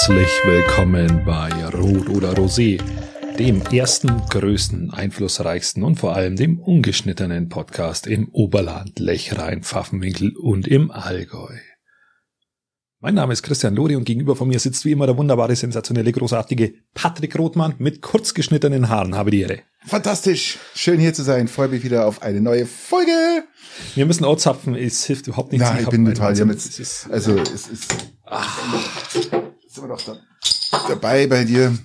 Herzlich willkommen bei Rot oder Rosé, dem ersten, größten, einflussreichsten und vor allem dem ungeschnittenen Podcast im Oberland, Lechrein, Pfaffenwinkel und im Allgäu. Mein Name ist Christian Lori und gegenüber von mir sitzt wie immer der wunderbare, sensationelle, großartige Patrick Rothmann mit kurz geschnittenen Haaren. Habe die Ehre. Fantastisch. Schön hier zu sein. Freue mich wieder auf eine neue Folge. Wir müssen auch zapfen. Es hilft überhaupt nichts. Ja, ich bin total, mit, also, es ist, ach, doch da, dabei bei dir.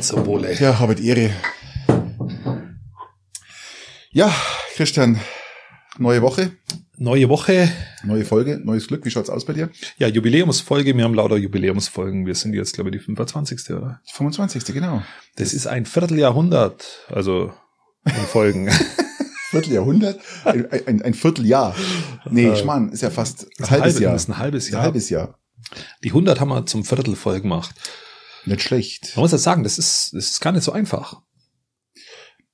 Zum Wohle. Ja, habe Ehre. Ja, Christian, neue Woche. Neue Woche. Neue Folge, neues Glück. Wie schaut's aus bei dir? Ja, Jubiläumsfolge. Wir haben lauter Jubiläumsfolgen. Wir sind jetzt, glaube ich, die 25. oder? Die 25. genau. Das ist ein Vierteljahrhundert. Also, in Folgen. Vierteljahrhundert? Ein, ein, ein Vierteljahr. Nee, Äh, Schmarrn, ist ja fast ein ein halbes Jahr. ist ein halbes Ein Jahr. halbes Jahr. Die 100 haben wir zum Viertel voll gemacht. Nicht schlecht. Man muss das sagen, das ist, das ist gar nicht so einfach.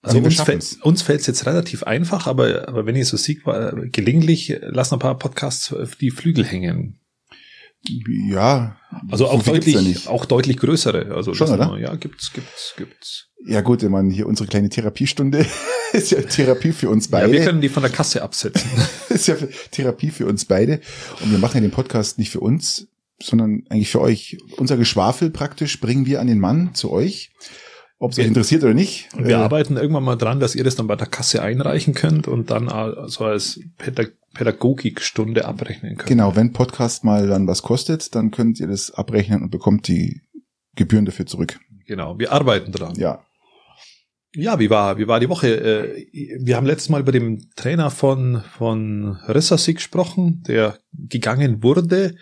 Also uns, fällt, uns fällt es jetzt relativ einfach, aber, aber wenn ich so sehe, war, gelegentlich lassen ein paar Podcasts auf die Flügel hängen. Ja. Also auch deutlich, ja auch deutlich größere. Also Schon, oder? Ja, gibt's, gibt's, gibt's. Ja gut, ich meine, hier unsere kleine Therapiestunde ist ja Therapie für uns Ja, beide. wir können die von der Kasse absetzen. ist ja Therapie für uns beide. Und wir machen ja den Podcast nicht für uns, sondern eigentlich für euch. Unser Geschwafel praktisch bringen wir an den Mann zu euch. Ob es euch interessiert oder nicht. Und wir Äh, arbeiten irgendwann mal dran, dass ihr das dann bei der Kasse einreichen könnt und dann so als Pädag Pädagogikstunde abrechnen könnt. Genau, wenn Podcast mal dann was kostet, dann könnt ihr das abrechnen und bekommt die Gebühren dafür zurück. Genau, wir arbeiten dran. Ja. Ja, wie war, wie war die Woche? Äh, Wir haben letztes Mal über den Trainer von, von Rissasi gesprochen, der gegangen wurde.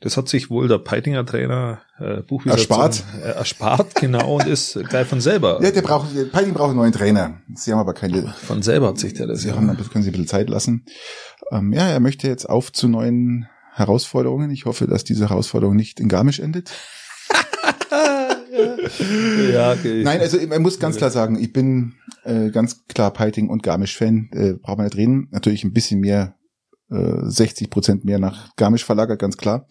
Das hat sich wohl der Peitinger Trainer äh, Buchwieser Erspart. Zum, äh, erspart, genau, und ist gleich von selber. Ja, der braucht, der Piling braucht einen neuen Trainer. Sie haben aber keine, Von selber hat sich der das Sie ja. haben, können Sie ein bisschen Zeit lassen. Ähm, ja, er möchte jetzt auf zu neuen Herausforderungen. Ich hoffe, dass diese Herausforderung nicht in Garmisch endet. Ja, okay. Nein, also man muss ganz klar sagen, ich bin äh, ganz klar Piting und Garmisch-Fan. Äh, braucht man nicht reden. Natürlich ein bisschen mehr, äh, 60 Prozent mehr nach Garmisch verlagert, ganz klar.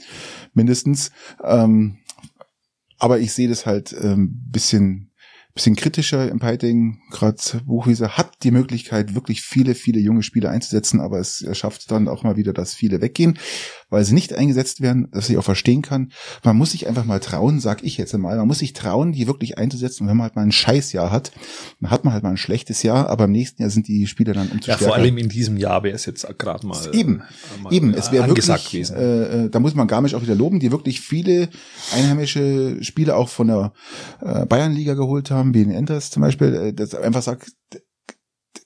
Mindestens. Ähm, aber ich sehe das halt ähm, bisschen bisschen kritischer im Piting. Gerade Buchwieser hat die Möglichkeit, wirklich viele, viele junge Spieler einzusetzen, aber es schafft dann auch mal wieder, dass viele weggehen, weil sie nicht eingesetzt werden, dass ich auch verstehen kann. Man muss sich einfach mal trauen, sag ich jetzt einmal, man muss sich trauen, die wirklich einzusetzen. Und wenn man halt mal ein Scheißjahr hat, dann hat man halt mal ein schlechtes Jahr, aber im nächsten Jahr sind die Spieler dann umso ja, vor allem in diesem Jahr wäre es jetzt gerade mal, Eben, äh, mal Eben, es wäre wirklich, gewesen. äh, äh, da muss man Garmisch auch wieder loben, die wirklich viele einheimische Spieler auch von der äh, Bayernliga geholt haben, wie in Enders zum Beispiel, äh, das einfach sagt,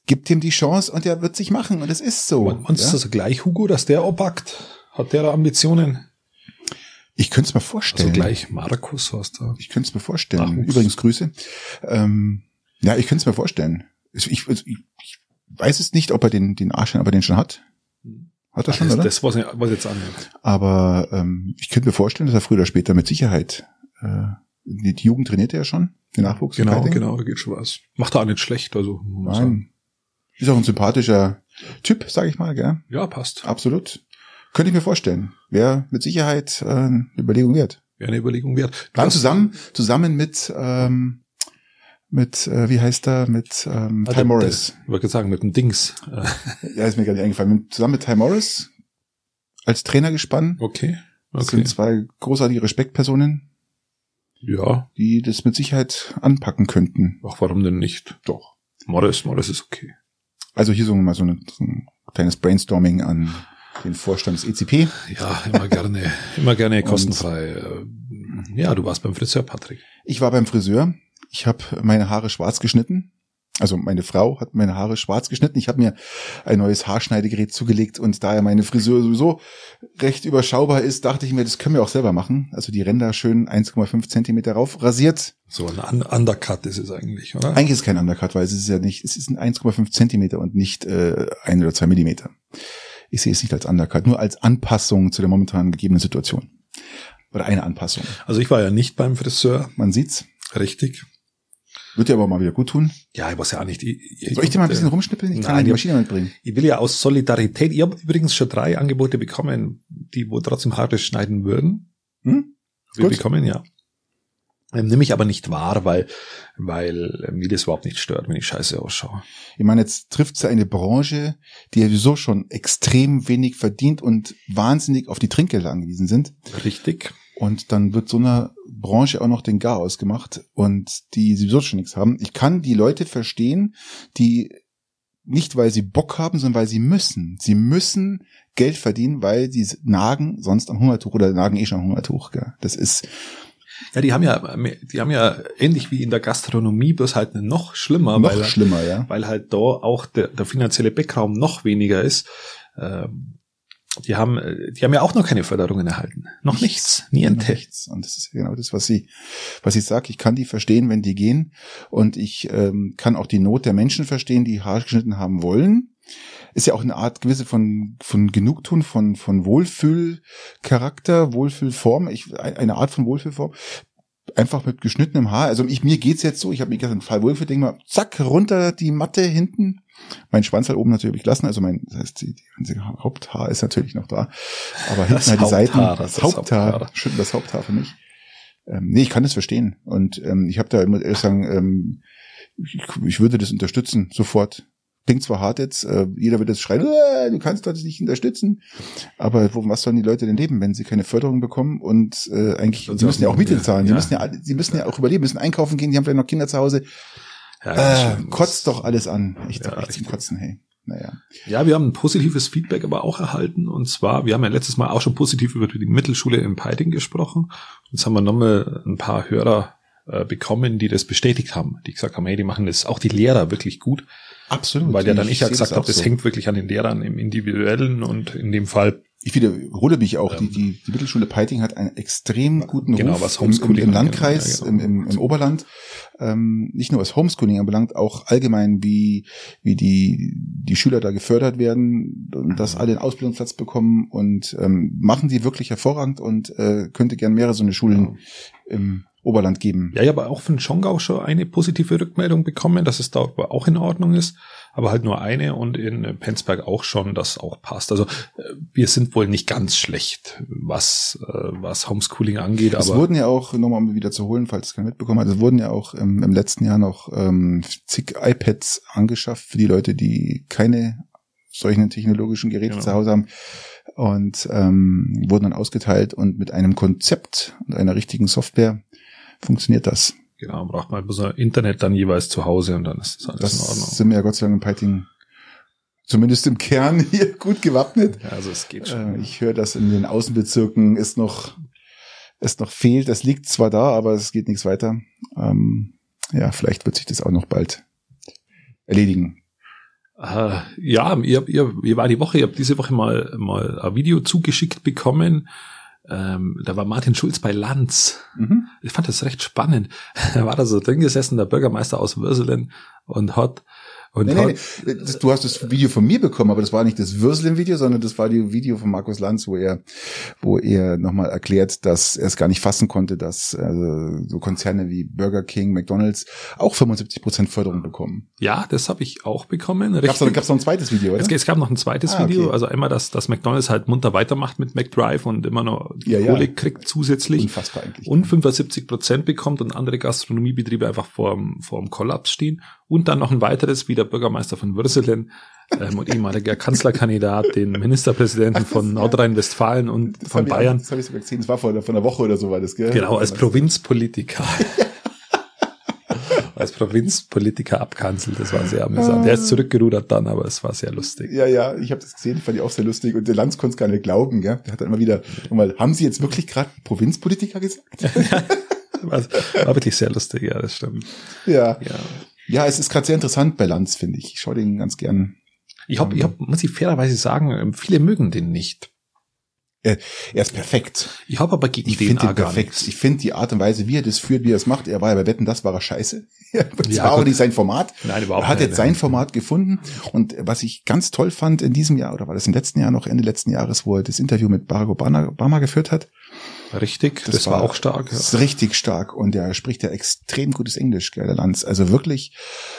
gibt ihm die Chance und er wird sich machen und es ist so. Du ja? das gleich, Hugo, dass der obackt? Hat der da Ambitionen? Ich könnte es mir Also vorstellen. gleich Markus, was da. Ich könnte es mir vorstellen. Nachwuchs. Übrigens Grüße. Ähm, ja, ich könnte es mir vorstellen. Ich, ich, ich, weiß es nicht, ob er den, den Arsch, ob er den schon hat. Hat er schon, das, oder? das was, was jetzt annimmt. Aber ähm, ich könnte mir vorstellen, dass er früher oder später mit Sicherheit äh, die, Jugend trainiert er ja schon, den Nachwuchs. Genau, genau, da geht schon was. Macht er auch nicht schlecht, also. man sagen. Nein. Ist auch ein sympathischer Typ, sage ich mal, gell? Ja, passt. Absolut. Könnte ich mir vorstellen. Wäre mit Sicherheit äh, eine Überlegung wert. Wäre eine Überlegung wert. Dann zusammen, zusammen mit, ähm, mit, äh, wie heißt er, mit ähm, Ah, Ty Morris. Ich wollte gerade sagen, mit dem Dings. Ja, ist mir gar nicht eingefallen. Zusammen mit Ty Morris als Trainer gespannt. Okay. Das Okay. sind zwei großartige Respektpersonen, Ja, die das mit Sicherheit anpacken könnten. ach, warum denn nicht? Doch. Morris, Morris ist okay. Also hier so mal so, eine, so ein kleines Brainstorming an den Vorstand des ECP. Ja, immer gerne, immer gerne kostenfrei. Ja, du warst beim Friseur, Patrick. Ich war beim Friseur. Ich habe meine Haare schwarz geschnitten. Also meine Frau hat meine Haare schwarz geschnitten. Ich habe mir ein neues Haarschneidegerät zugelegt und da ja meine Frisur sowieso recht überschaubar ist, dachte ich mir, das können wir auch selber machen. Also die Ränder schön 1,5 Zentimeter rauf rasiert. So ein Un- Undercut ist es eigentlich, oder? Eigentlich ist es kein Undercut, weil es ist ja nicht, es ist ein 1,5 Zentimeter und nicht äh, ein oder zwei Millimeter. Ich sehe es nicht als Undercut, nur als Anpassung zu der momentan gegebenen Situation. Oder eine Anpassung. Also ich war ja nicht beim Friseur, Man sieht's. richtig. Wird dir aber mal wieder gut tun. Ja, ich weiß ja auch nicht. Ich, ich, Soll ich dir mal ein bisschen rumschnippeln? Ich kann Nein, die Maschine mitbringen. Ich will ja aus Solidarität, ich habe übrigens schon drei Angebote bekommen, die wo trotzdem Haare schneiden würden. Hm? Wir bekommen, ja. Ähm, nehme ich aber nicht wahr, weil, weil mir das überhaupt nicht stört, wenn ich scheiße ausschaue. Ich meine, jetzt trifft sie eine Branche, die ja sowieso schon extrem wenig verdient und wahnsinnig auf die Trinkgelder angewiesen sind. Richtig. Und dann wird so einer Branche auch noch den Gar ausgemacht und die sowieso schon nichts haben. Ich kann die Leute verstehen, die nicht, weil sie Bock haben, sondern weil sie müssen. Sie müssen Geld verdienen, weil sie nagen sonst am Hungertuch oder nagen eh schon am Hungertuch. Gell? Das ist, Ja, die haben ja, die haben ja ähnlich wie in der Gastronomie, bloß halt noch schlimmer, noch weil, schlimmer, ja. weil halt da auch der, der finanzielle Backraum noch weniger ist. Ähm, die haben, die haben ja auch noch keine Förderungen erhalten. Noch nichts, niente. Nichts. Und das ist genau das, was sie, was ich sage. Ich kann die verstehen, wenn die gehen. Und ich ähm, kann auch die Not der Menschen verstehen, die Haare geschnitten haben wollen. Ist ja auch eine Art gewisse von, von Genugtun, von, von Wohlfühlcharakter, Wohlfühlform, ich, eine Art von Wohlfühlform. Einfach mit geschnittenem Haar. Also ich, mir geht's jetzt so, ich habe mich gestern Fall wohlgefühlt, denk mal, zack, runter die Matte hinten. Mein Schwanz halt oben natürlich gelassen, also mein, das heißt, die, die Haupthaar ist natürlich noch da. Aber hinten Das halt die Seiten, Haupthaar, das das Haupthaar, Haupthaar. schütten das Haupthaar für mich. Ähm, nee, ich kann das verstehen. Und ähm, ich habe da immer ehrlich sagen, ähm, ich, ich würde das unterstützen, sofort. Klingt zwar hart jetzt, äh, jeder wird jetzt schreien, äh, du kannst das nicht unterstützen. Aber wo, was sollen die Leute denn leben, wenn sie keine Förderung bekommen und äh, eigentlich, Und sie müssen ja auch Miete ja, zahlen, sie ja. müssen ja, sie müssen ja auch überleben, müssen einkaufen gehen, die haben vielleicht noch Kinder zu Hause. Ja, Äh, kotzt doch alles an. Echt, Ja, echt zum. Kotzen, hey. Naja. Ja, wir haben ein positives Feedback aber auch erhalten. Und zwar, wir haben ja letztes Mal auch schon positiv über die Mittelschule in Peiting gesprochen. Jetzt haben wir nochmal ein paar Hörer äh, bekommen, die das bestätigt haben. Die gesagt haben, hey, die machen das auch die Lehrer wirklich gut. Absolut. Weil ja dann ich ja gesagt das habe, das so. hängt wirklich an den Lehrern im Individuellen und in dem Fall Ich wiederhole mich auch, die, Ähm, die, die Mittelschule Peiting hat einen extrem guten Genau, Ruf was im, im, Homeschooling im angeht, Landkreis, ja, genau. im, im, im Oberland. Ähm, nicht nur was Homeschooling anbelangt, auch allgemein, wie, wie die, die Schüler da gefördert werden und dass alle einen Ausbildungsplatz bekommen und ähm, machen die wirklich hervorragend und äh, könnte gern mehrere so eine Schulen im Oberland geben. Ja, ich habe auch von Schongau schon eine positive Rückmeldung bekommen, dass es da auch in Ordnung ist, aber halt nur eine und in Penzberg auch schon, das auch passt. Also äh, wir sind wohl nicht ganz schlecht, was, äh, was Homeschooling angeht, Es aber wurden ja auch, nochmal um wieder zu holen, falls es keiner mitbekommen hat, es wurden ja auch ähm, im letzten Jahr noch ähm, zig iPads angeschafft für die Leute, die keine solchen technologischen Geräte Genau. zu Hause haben und ähm, wurden dann ausgeteilt und mit einem Konzept und einer richtigen Software funktioniert das. genau, braucht man bloß ein Internet dann jeweils zu Hause und dann ist das alles in Das Ordnung. sind wir ja Gott sei Dank in Peiting zumindest im Kern hier gut gewappnet. Ja, also es geht schon. Äh, ich höre, dass in den Außenbezirken ist noch, es noch fehlt. Das liegt zwar da, aber es geht nichts weiter. Ähm, ja, vielleicht wird sich das auch noch bald erledigen. Äh, ja, ihr, ihr, ihr war die Woche, ihr habt diese Woche mal, mal ein Video zugeschickt bekommen. Ähm, da war Martin Schulz bei Lanz. Mhm. Ich fand das recht spannend. Da war da so drin gesessen, der Bürgermeister aus Würselen und hat, und Nee, nee, nee. Du hast das Video von mir bekommen, aber das war nicht das Würselen-Video, sondern das war die Video von Markus Lanz, wo er, wo er nochmal erklärt, dass er es gar nicht fassen konnte, dass äh, so Konzerne wie Burger King, McDonalds auch 75 Prozent Förderung bekommen. ja, das habe ich auch bekommen. Noch, gab's noch ein zweites Video, oder? Es, es gab noch ein zweites Ah, okay. Video, also einmal, dass, dass McDonalds halt munter weitermacht mit McDrive und immer noch Ja, ja. Kohle kriegt zusätzlich. Unfassbar eigentlich. und 75 Prozent bekommt und andere Gastronomiebetriebe einfach vorm, vorm Kollaps stehen. Und dann noch ein weiteres, wie der Bürgermeister von Würselen ähm, und ehemaliger Kanzlerkandidat, den Ministerpräsidenten von Nordrhein-Westfalen und Das von hab ich, Bayern. Das habe ich sogar gesehen. Das war vor, vor einer Woche oder so war das, gell? Genau, als Provinzpolitiker. als Provinzpolitiker abkanzelt. Das war sehr amüsant. Der ist zurückgerudert dann, aber es war sehr lustig. Ja, ja, ich habe das gesehen, fand ich auch sehr lustig. Und der Lanz konnte es gar nicht glauben, gell? Der hat dann immer wieder, mal, haben Sie jetzt wirklich gerade Provinzpolitiker gesagt? War, war wirklich sehr lustig, ja, das stimmt. ja. Ja. Ja, es ist gerade sehr interessant bei Lanz, finde ich. Ich schaue den ganz gern. Ich hab, ich hab, muss ich fairerweise sagen, ähm, viele mögen den nicht. Er, er ist perfekt. Ich habe aber gegen Ich den gar perfekt. Ich finde die Art und Weise, wie er das führt, wie er es macht. Er war ja bei Wetten, das war er scheiße. das Ja, war auch nicht sein Format. Nein, überhaupt Er hat nicht. jetzt sein Format gefunden. Und was ich ganz toll fand in diesem Jahr, oder war das im letzten Jahr noch, Ende letzten Jahres, wo er das Interview mit Barack Obama, Obama geführt hat, Richtig, das, war, auch stark. Das ist Ja. richtig stark. Und er spricht ja extrem gutes Englisch, gell, der Lanz. Also wirklich.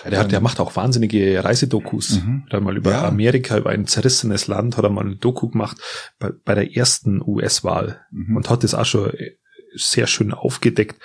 Ja, der, hat, der macht auch wahnsinnige Reisedokus. Mhm. Hat mal über Ja. Amerika, über ein zerrissenes Land, hat er mal eine Doku gemacht bei, bei der ersten US-Wahl Mhm. und hat das auch schon sehr schön aufgedeckt,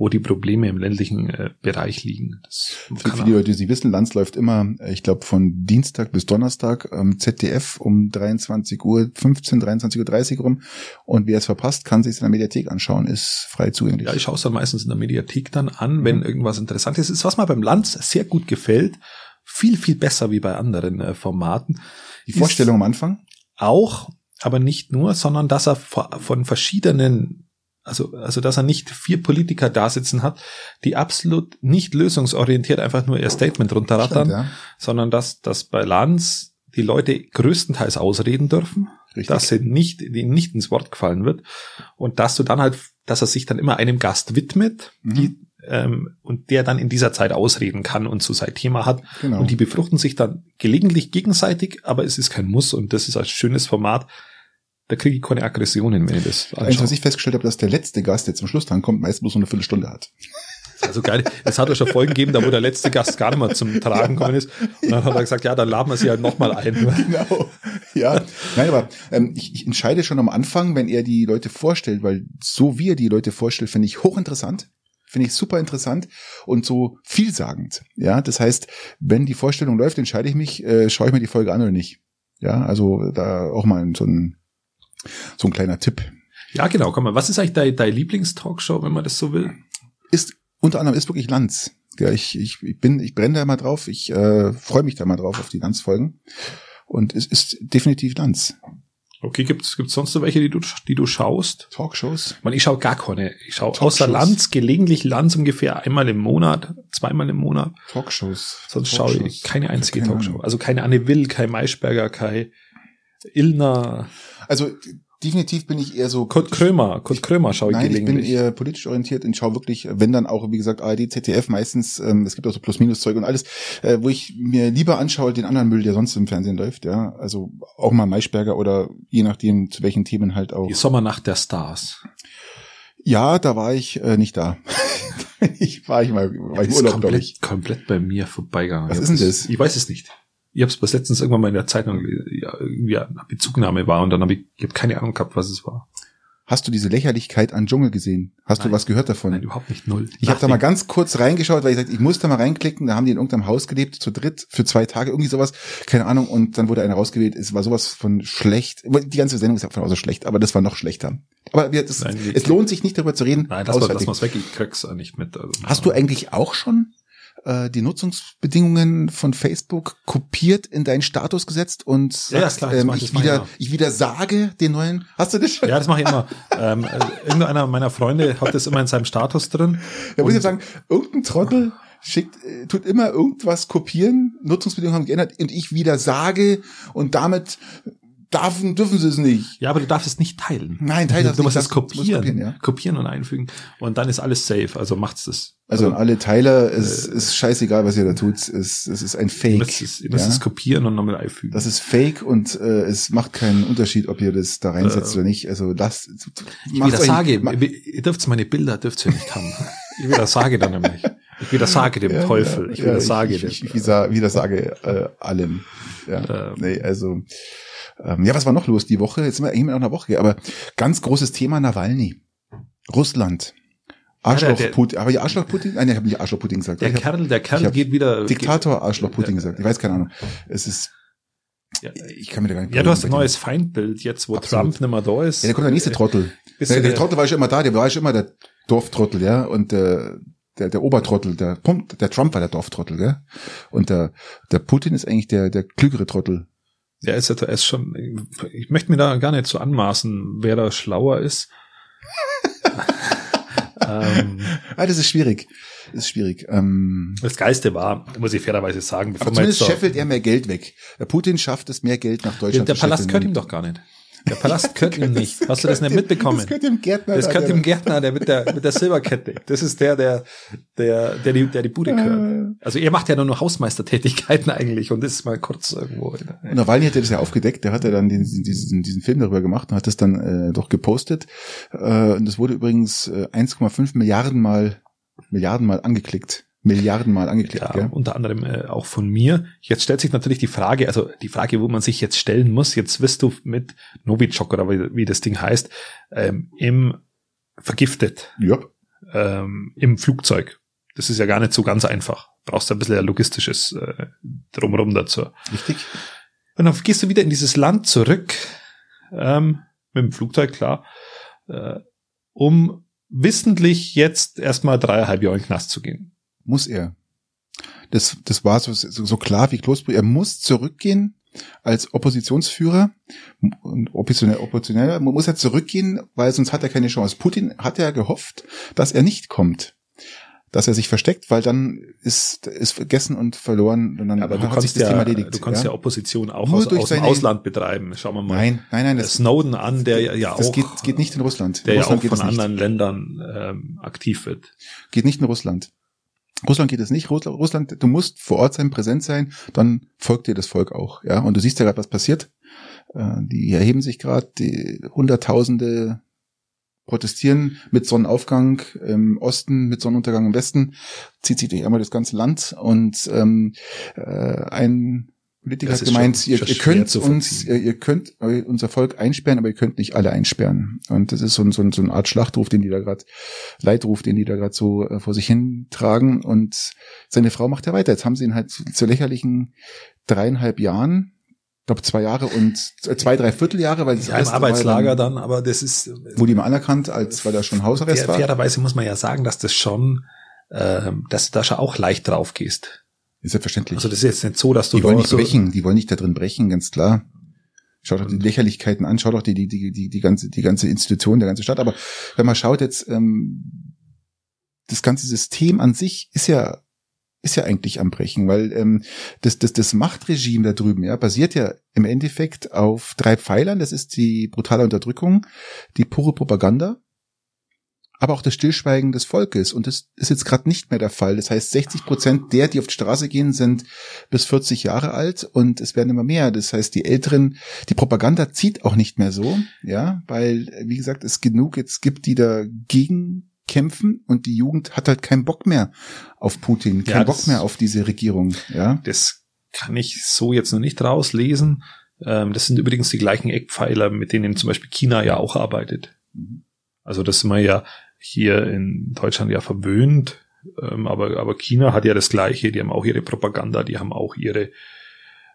wo die Probleme im ländlichen äh, Bereich liegen. Das für, für die Leute, die Sie wissen, Lanz läuft immer, äh, ich glaube, von Dienstag bis Donnerstag ähm, ZDF um 23 Uhr 15, 23.30 Uhr rum. Und wer es verpasst, kann sich in der Mediathek anschauen, ist frei zugänglich. Ja, ich schaue es dann meistens in der Mediathek dann an, wenn mhm. irgendwas Interessantes ist. Was mir beim Lanz sehr gut gefällt, viel, viel besser wie bei anderen äh, Formaten. Die Vorstellung am Anfang? Auch, aber nicht nur, sondern dass er von verschiedenen also, also, dass er nicht vier Politiker da sitzen hat, die absolut nicht lösungsorientiert einfach nur ihr Statement runterrattern, Stimmt, ja. sondern dass, dass bei Lanz die Leute größtenteils ausreden dürfen, Richtig. dass sie nicht, denen nicht ins Wort gefallen wird und dass du dann halt, dass er sich dann immer einem Gast widmet, mhm. die, ähm, und der dann in dieser Zeit ausreden kann und so sein Thema hat. Genau. Und die befruchten sich dann gelegentlich gegenseitig, aber es ist kein Muss und das ist ein schönes Format, da kriege ich keine Aggressionen, wenn ich das anschaue. was ich festgestellt habe, dass der letzte Gast, der zum Schluss dran kommt, meist bloß so eine Viertelstunde hat. Also geil. Es hat ja schon Folgen gegeben, da wo der letzte Gast gar nicht mehr zum Tragen gekommen ist. Und dann hat er gesagt, ja, dann laden wir sie halt nochmal ein. Genau. Ja. Nein, aber ähm, ich, ich entscheide schon am Anfang, wenn er die Leute vorstellt, weil so wie er die Leute vorstellt, finde ich hochinteressant. Finde ich super interessant und so vielsagend. Ja, das heißt, wenn die Vorstellung läuft, entscheide ich mich, äh, schaue ich mir die Folge an oder nicht. Ja, also da auch mal so ein so ein kleiner Tipp. Ja, genau. Komm mal, was ist eigentlich deine, deine Lieblingstalkshow, wenn man das so will? Ist unter anderem ist wirklich Lanz. Ja, ich, ich, ich bin, ich brenne da mal drauf. Ich äh, freue mich da mal drauf auf die Lanz-Folgen. Und es ist definitiv Lanz. Okay, gibt's gibt's sonst noch welche, die du die du schaust? Talkshows? Ich, meine, ich schaue gar keine. Ich schaue außer Lanz gelegentlich Lanz ungefähr einmal im Monat, zweimal im Monat. Talkshows. Sonst Talkshows. schaue ich keine einzige keine Talkshow. Also keine Anne Will, kein Maischberger, kein Illner. Also definitiv bin ich eher so. Kurt Krömer, Kurt Krömer schaue ich Nein, gelegentlich. ich bin eher politisch orientiert und schaue wirklich, wenn dann auch, wie gesagt, ARD, ZDF meistens, ähm, es gibt auch so Plus-Minus-Zeug und alles, äh, wo ich mir lieber anschaue den anderen Müll, der sonst im Fernsehen läuft, ja. Also auch mal Maischberger oder je nachdem, zu welchen Themen halt auch. Die Sommernacht der Stars. Ja, da war ich äh, nicht da. ich war ich mal war ich im Urlaub, glaube ich. Komplett bei mir vorbeigegangen. Was ist denn das? Ich weiß es nicht ich habe es bis letztens irgendwann mal in der Zeitung ja, irgendwie eine Bezugnahme war und dann habe ich, ich hab keine Ahnung gehabt, was es war. Hast du diese Lächerlichkeit an Dschungel gesehen? Hast Nein. du was gehört davon? Nein, überhaupt nicht null. Ich habe da mal ganz kurz reingeschaut, weil ich sagte, ich muss da mal reinklicken. Da haben die in irgendeinem Haus gelebt, zu dritt, für zwei Tage, irgendwie sowas, keine Ahnung. Und dann wurde einer rausgewählt. Es war sowas von schlecht. Die ganze Sendung ist ja von außer schlecht, aber das war noch schlechter. Aber wir, das, Nein, es lohnt sich nicht darüber zu reden. Nein, das, war, das war's weg. Ich krieg's nicht mit. Also, Hast du eigentlich auch schon äh, die Nutzungsbedingungen von Facebook kopiert in deinen Status gesetzt und sagst, ja, klar, ähm, ich, ich wieder, ich wieder sage den neuen. Hast du das schon? Ja, das mache ich immer. ähm, äh, irgendeiner meiner Freunde hat das immer in seinem Status drin. Da muss ich sagen, irgendein Trottel schickt, äh, tut immer irgendwas kopieren, Nutzungsbedingungen haben geändert und ich wieder sage und damit dürfen, dürfen sie es nicht. Ja, aber du darfst es nicht teilen. Nein, teil das du musst es kopieren, kopieren, ja. kopieren und einfügen und dann ist alles safe. Also macht's das. Also, also alle Teiler, es äh, ist scheißegal, was ihr da tut. Es, es ist ein Fake. Ihr müsst es, ihr müsst ja? es kopieren und nochmal einfügen. Das ist Fake und äh, es macht keinen Unterschied, ob ihr das da reinsetzt äh, oder nicht. Also lasst. Ich wieder sage, ihr dürft meine Bilder dürft ihr nicht haben. ich wieder sage dann nämlich. Ich wieder sage dem ja, Teufel. Ich ja, sage ich, ich, ich, ich wieder sage äh, allem. Ja, ähm, nee, also ähm, ja, was war noch los die Woche? Jetzt sind wir eigentlich noch eine Woche, aber ganz großes Thema Nawalny. Russland. Arschloch ja, Putin, aber ja Arschloch Putin? Nein, ich habe nicht Arschloch Putin gesagt. Der Kerl, der Kerl geht wieder. Diktator Arschloch Putin gesagt. Ich weiß keine Ahnung. Es ist. Ja, ich kann mir da gar nicht. Ja, du hast ein neues Feindbild jetzt, wo Absolut. Trump nicht mehr da ist. Ja, der kommt der nächste Trottel. Der, der, Trottel war schon immer da, der war schon immer der Dorftrottel, ja, und der, der, der Obertrottel, der, der Trump war der Dorftrottel, gell? Und der, der Putin ist eigentlich der, der klügere Trottel. Ja, ist, er ist schon, ich möchte mir da gar nicht so anmaßen, wer da schlauer ist. ähm, ah, das ist schwierig. Das ist schwierig. Ähm, das Geiste war, muss ich fairerweise sagen, bevor aber zumindest scheffelt er mehr Geld weg. Der Putin schafft es, mehr Geld nach Deutschland der, der Palast gehört ihm doch gar nicht. Der Palast gehört ihm nicht. Hast du das nicht mitbekommen? Das gehört dem Gärtner. Das gehört dem Gärtner, der mit der, mit der Silberkette. Das ist der, der, der, der die, der die Bude gehört. Also er macht ja nur noch Hausmeistertätigkeiten eigentlich und das ist mal kurz irgendwo. Und Nawalny hat das ja aufgedeckt. Der hat ja dann diesen, diesen, diesen Film darüber gemacht und hat das dann äh, doch gepostet. Äh, und das wurde übrigens äh, 1,5 Milliarden mal, Milliarden mal angeklickt. Milliarden Mal angeklickt. Ja, gell? unter anderem äh, auch von mir. Jetzt stellt sich natürlich die Frage, also die Frage, wo man sich jetzt stellen muss, jetzt wirst du mit Novichok oder wie, wie das Ding heißt, ähm, im vergiftet. Ja. Ähm, Im Flugzeug. Das ist ja gar nicht so ganz einfach. Brauchst ein bisschen ein logistisches äh, drumherum dazu. Richtig. Und dann gehst du wieder in dieses Land zurück, ähm, mit dem Flugzeug, klar, äh, um wissentlich jetzt erstmal dreieinhalb Jahre in den Knast zu gehen. Muss er. Das, das war so, so, so klar wie Kloßbrühe. Er muss zurückgehen als Oppositionsführer oppositioneller, man muss ja zurückgehen, weil sonst hat er keine Chance. Putin hat ja gehofft, dass er nicht kommt dass er sich versteckt, weil dann ist ist vergessen und verloren und dann Aber du hat kannst sich das ja, Thema erledigt. du kannst ja, ja. Opposition auch Nur aus, durch aus dem Ausland betreiben. Schauen wir mal. Nein, nein, nein, das, Snowden an, der ja, ja das auch, geht, geht nicht in Russland. der in ja Russland auch von anderen Ländern ähm, aktiv wird. Geht nicht in Russland. Russland geht es nicht. Russland, du musst vor Ort sein, präsent sein, dann folgt dir das Volk auch. Ja, und du siehst ja gerade, was passiert. Äh, Die erheben sich gerade, die Hunderttausende protestieren mit Sonnenaufgang im Osten, mit Sonnenuntergang im Westen, zieht sich durch einmal das ganze Land und ähm, äh, ein Politiker Das hat gemeint, schon- ihr, ihr könnt uns, ihr, ihr könnt unser Volk einsperren, aber ihr könnt nicht alle einsperren. Und das ist so, ein- so, ein- so eine Art Schlachtruf, den die da gerade, Leitruf, den die da gerade so äh, vor sich hin tragen. Und seine Frau macht ja weiter. Jetzt haben sie ihn halt zu, zu lächerlichen dreieinhalb Jahren, ich glaube zwei Jahre und äh, zwei, drei Vierteljahre, weil das Ja, im Arbeitslager dann, dann, aber das ist wurde ihm anerkannt, als weil er schon Hausarrest fair, war. fairerweise muss man ja sagen, dass das schon, ähm, dass du da schon auch leicht drauf gehst. Ist selbstverständlich. Also das ist jetzt nicht so, dass du die wollen nicht brechen, die wollen nicht da drin brechen, ganz klar. Schau doch die Lächerlichkeiten an, schau doch die, die, die, die, die ganze, die ganze Institution, der ganze Stadt. Aber wenn man schaut jetzt, ähm, das ganze System an sich ist ja, ist ja eigentlich am Brechen, weil ähm, das, das, das Machtregime da drüben, ja, basiert ja im Endeffekt auf drei Pfeilern. Das ist die brutale Unterdrückung, die pure Propaganda, aber auch das Stillschweigen des Volkes. Und das ist jetzt gerade nicht mehr der Fall. Das heißt, 60 Prozent der, die auf die Straße gehen, sind bis 40 Jahre alt und es werden immer mehr. Das heißt, die Älteren, die Propaganda zieht auch nicht mehr so, ja, weil, wie gesagt, es genug jetzt gibt, die dagegen kämpfen und die Jugend hat halt keinen Bock mehr auf Putin, Ja, keinen das- Bock mehr auf diese Regierung, ja. das kann ich so jetzt noch nicht rauslesen. Ähm, das sind übrigens die gleichen Eckpfeiler, mit denen zum Beispiel China ja auch arbeitet. Mhm. Also das sind wir ja hier in Deutschland ja verwöhnt, ähm, aber, aber China hat ja das Gleiche, die haben auch ihre Propaganda, die haben auch ihre,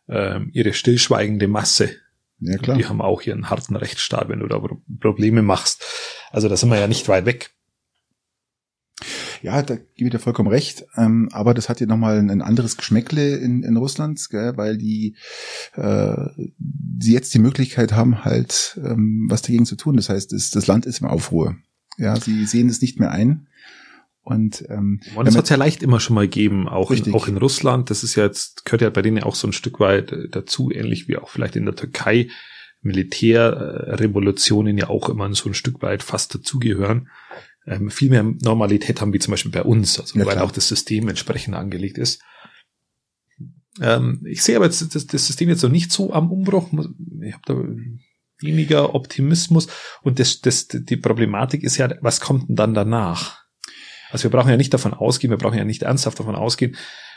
ähm, ihre stillschweigende Masse. Ja, klar. Die haben auch ihren harten Rechtsstaat, wenn du da Pro- Probleme machst. Also da sind wir ja nicht weit weg. Ja, da gebe ich dir vollkommen recht. Ähm, aber das hat ja nochmal ein anderes Geschmäckle in, in Russland, gell, weil die, äh, die jetzt die Möglichkeit haben, halt ähm, was dagegen zu tun. Das heißt, das, das Land ist im Aufruhr. Ja, sie sehen es nicht mehr ein. Und ähm, Und das hat es ja leicht immer schon mal gegeben, auch in, auch in Russland. Das ist ja jetzt, gehört ja bei denen ja auch so ein Stück weit äh, dazu, ähnlich wie auch vielleicht in der Türkei. Militärrevolutionen ja auch immer so ein Stück weit fast dazugehören. Ähm, viel mehr Normalität haben wie zum Beispiel bei uns, also Ja, weil klar. auch das System entsprechend angelegt ist. Ähm, ich sehe aber jetzt das, das System jetzt noch nicht so am Umbruch. Ich habe da weniger Optimismus. Und das, das, die Problematik ist ja, was kommt denn dann danach? Also wir brauchen ja nicht davon ausgehen, wir brauchen ja nicht ernsthaft davon ausgehen,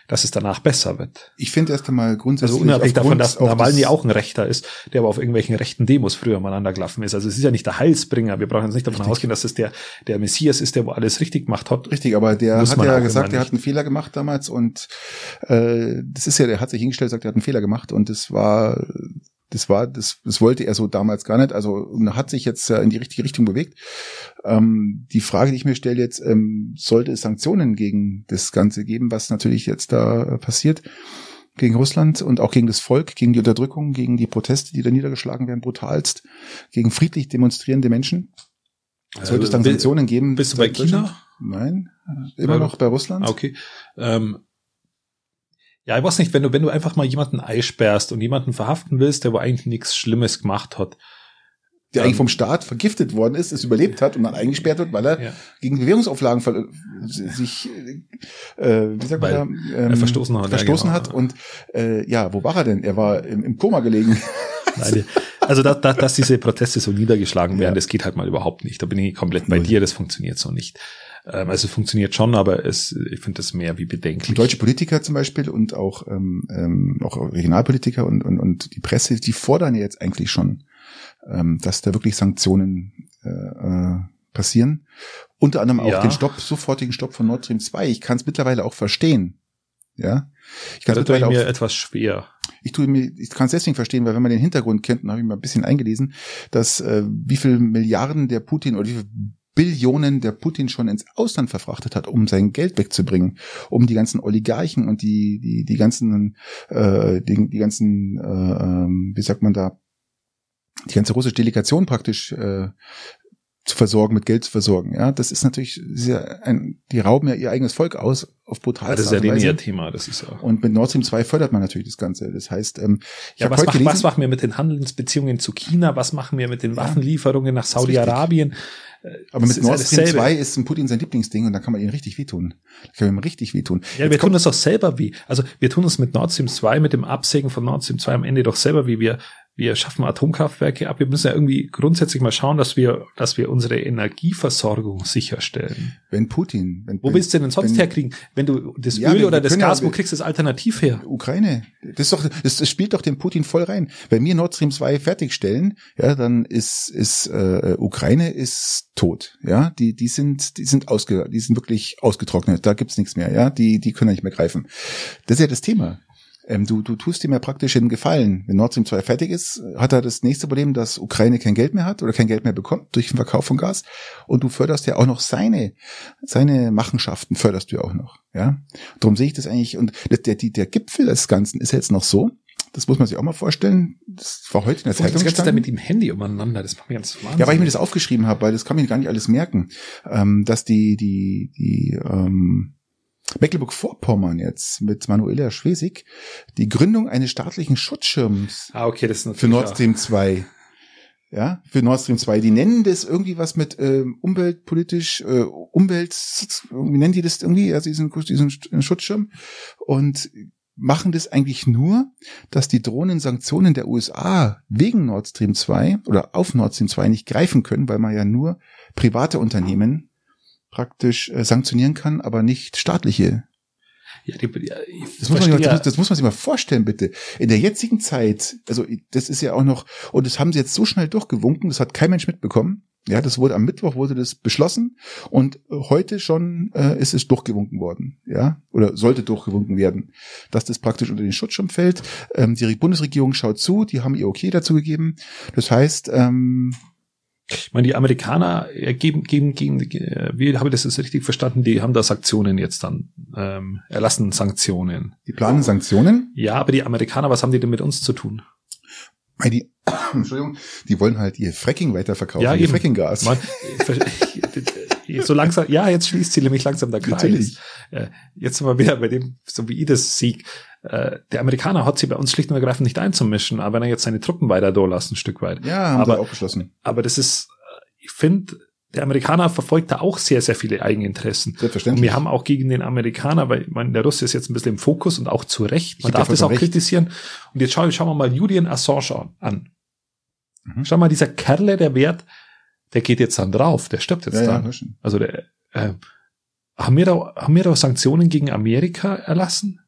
dass es danach besser wird. ich finde erst einmal grundsätzlich Also unabhängig davon, dass Nawalny des- auch ein Rechter ist, der aber auf irgendwelchen rechten Demos früher mal angelaufen ist. Also es ist ja nicht der Heilsbringer. Wir brauchen jetzt nicht davon Richtig. ausgehen, dass es der, der Messias ist, der wo alles richtig gemacht hat. Richtig, aber der Muss hat ja gesagt, er nicht. hat einen Fehler gemacht damals und äh, das ist ja, der hat sich hingestellt, sagt, er hat einen Fehler gemacht und das war, das war, das, das wollte er so damals gar nicht. Also hat sich jetzt in die richtige Richtung bewegt. Ähm, die Frage, die ich mir stelle jetzt, ähm, sollte es Sanktionen gegen das Ganze geben, was natürlich jetzt da äh, passiert? gegen Russland und auch gegen das Volk, gegen die Unterdrückung, gegen die Proteste, die da niedergeschlagen werden, brutalst, gegen friedlich demonstrierende Menschen. Sollte es dann Äh, Sanktionen geben? Bist du bei China? Nein, äh, immer Bei- noch bei Russland. Ah, Okay. Ähm, ja, ich weiß nicht, wenn du, wenn du einfach mal jemanden einsperrst und jemanden verhaften willst, der wo eigentlich nichts Schlimmes gemacht hat. Der Ähm, eigentlich vom Staat vergiftet worden ist, es überlebt hat und dann eingesperrt wird, weil er Ja. gegen Bewährungsauflagen ver sich, äh, wie sagt Weil man da, ähm, er verstoßen hat, ja, verstoßen genau. hat und äh, ja, wo war er denn? Er war im, im Koma gelegen. Nein, also dass, dass, dass diese Proteste so niedergeschlagen werden, Ja. das geht halt mal überhaupt nicht. Da bin ich komplett bei Null. dir, das funktioniert so nicht. Ähm, also funktioniert schon, aber es, ich finde das mehr wie bedenklich. Deutsche Politiker zum Beispiel und auch, ähm, ähm, auch Regionalpolitiker und, und, und die Presse, die fordern ja jetzt eigentlich schon, ähm, dass da wirklich Sanktionen äh, äh, passieren. Unter anderem auch Ja. den Stopp, sofortigen Stopp von Nord Stream 2. Ich kann es mittlerweile auch verstehen. Ja. Ich kann es mir auch, etwas schwer. ich tue mir, ich kann es deswegen verstehen, weil wenn man den Hintergrund kennt, und habe ich mal ein bisschen eingelesen, dass äh, wie viel Milliarden der Putin oder wie viel Billionen der Putin schon ins Ausland verfrachtet hat, um sein Geld wegzubringen, um die ganzen Oligarchen und die die die ganzen äh, die, die ganzen äh, wie sagt man da die ganze russische Delegation praktisch äh, zu versorgen, mit Geld zu versorgen. Ja, das ist natürlich sehr ein, die rauben ja ihr eigenes Volk aus auf brutal Das ist ja denen ihr Thema, das ist ja. Und mit Nord Stream 2 fördert man natürlich das Ganze. Das heißt, ähm, ich Ja, was, mach, gelesen, was machen wir mit den Handelsbeziehungen zu China? Was machen wir mit den Waffenlieferungen nach. Saudi-Arabien? Aber Das mit Nord Stream selbe. 2 ist ein Putin sein Lieblingsding und da kann man ihn richtig wehtun. Da kann man ihm richtig wehtun. Ja, Jetzt wir tun das doch selber wie. Also wir tun uns mit Nord Stream 2, mit dem Absägen von Nord Stream 2 am Ende doch selber wie. Wir, wir schaffen Atomkraftwerke ab. Wir müssen ja irgendwie grundsätzlich mal schauen, dass wir, dass wir unsere Energieversorgung sicherstellen. wenn Putin, wenn, Wo willst du denn sonst wenn- herkriegen? Wenn du das Ja, Öl oder das Gas, wo kriegst du das alternativ her? Ukraine. Das ist doch, das, das spielt doch den Putin voll rein. Wenn wir Nord Stream 2 fertigstellen, ja, dann ist, ist äh, Ukraine ist tot. Ja, die, die sind, die sind ausge, die sind wirklich ausgetrocknet. Da gibt's nichts mehr. Ja, die, die können nicht mehr greifen. Das ist ja das Thema. Ähm, du, du tust ihm ja praktisch einen Gefallen. Wenn Nord Stream 2 fertig ist, hat er das nächste Problem, dass Ukraine kein Geld mehr hat oder kein Geld mehr bekommt durch den Verkauf von Gas. Und du förderst ja auch noch seine, seine Machenschaften förderst du ja auch noch. Ja, darum sehe ich das eigentlich. Und das, der, die, der Gipfel des Ganzen ist jetzt noch so. Das muss man sich auch mal vorstellen. Das war heute in der Das Zeitung. ganze da mit dem Handy umeinander, das macht mir ganz wahnsinnig. Ja, weil ich mir das aufgeschrieben habe, weil das kann mir gar nicht alles merken, ähm, dass die die die ähm, Mecklenburg-Vorpommern jetzt mit Manuela Schwesig die Gründung eines staatlichen Schutzschirms Ah, okay, das ist für Nord Stream 2. Ja, für Nord Stream 2. Die nennen das irgendwie was mit ähm, umweltpolitisch, äh, Umwelt, wie nennen die das irgendwie, also diesen, diesen Schutzschirm und machen das eigentlich nur, dass die drohenden Sanktionen der USA wegen Nord Stream 2 oder auf Nord Stream 2 nicht greifen können, weil man ja nur private Unternehmen praktisch äh, sanktionieren kann, aber nicht staatliche Ja, die, ja, ich das muss, man sich mal, verstehe das, muss, das muss man sich mal vorstellen, bitte. In der jetzigen Zeit, also das ist ja auch noch, und das haben sie jetzt so schnell durchgewunken, das hat kein Mensch mitbekommen. Ja, das wurde am Mittwoch wurde das beschlossen und heute schon äh, ist es durchgewunken worden, ja, oder sollte durchgewunken werden, dass das praktisch unter den Schutzschirm fällt. Ähm, die Bundesregierung schaut zu, die haben ihr Okay dazu gegeben. Das heißt, ähm, Ich meine, die Amerikaner äh, geben, geben, gegen, äh, wie habe ich das jetzt richtig verstanden? Die haben da Sanktionen jetzt dann ähm, erlassen, Sanktionen. die planen Sanktionen, Ja, aber die Amerikaner, was haben die denn mit uns zu tun? weil die, Entschuldigung, die wollen halt ihr Fracking weiterverkaufen, Ja, ihr. Frackinggas. So langsam, ja, jetzt schließt sie nämlich langsam der Kreis. Natürlich. Äh, jetzt sind wir wieder bei dem, so wie ich das sieg. Äh, der Amerikaner hat sie bei uns schlicht und ergreifend nicht einzumischen, aber wenn er jetzt seine Truppen weiter da lässt, ein Stück weit. Ja, haben Aber- beschlossen. Aber das ist, äh, ich finde, der Amerikaner verfolgt da auch sehr, sehr viele Eigeninteressen. Und Selbstverständlich. wir haben auch gegen den Amerikaner, weil ich meine, der Russe ist jetzt ein bisschen im Fokus und auch zu Recht. Man darf das auch recht. kritisieren. Und jetzt schauen, schauen wir mal Julian Assange an. Mhm. Schau mal, dieser Kerle, der Wert, der geht jetzt dann drauf, der stirbt jetzt ja, ja, dann. stimmt. Also der, äh, haben wir da, haben wir da Sanktionen gegen Amerika erlassen?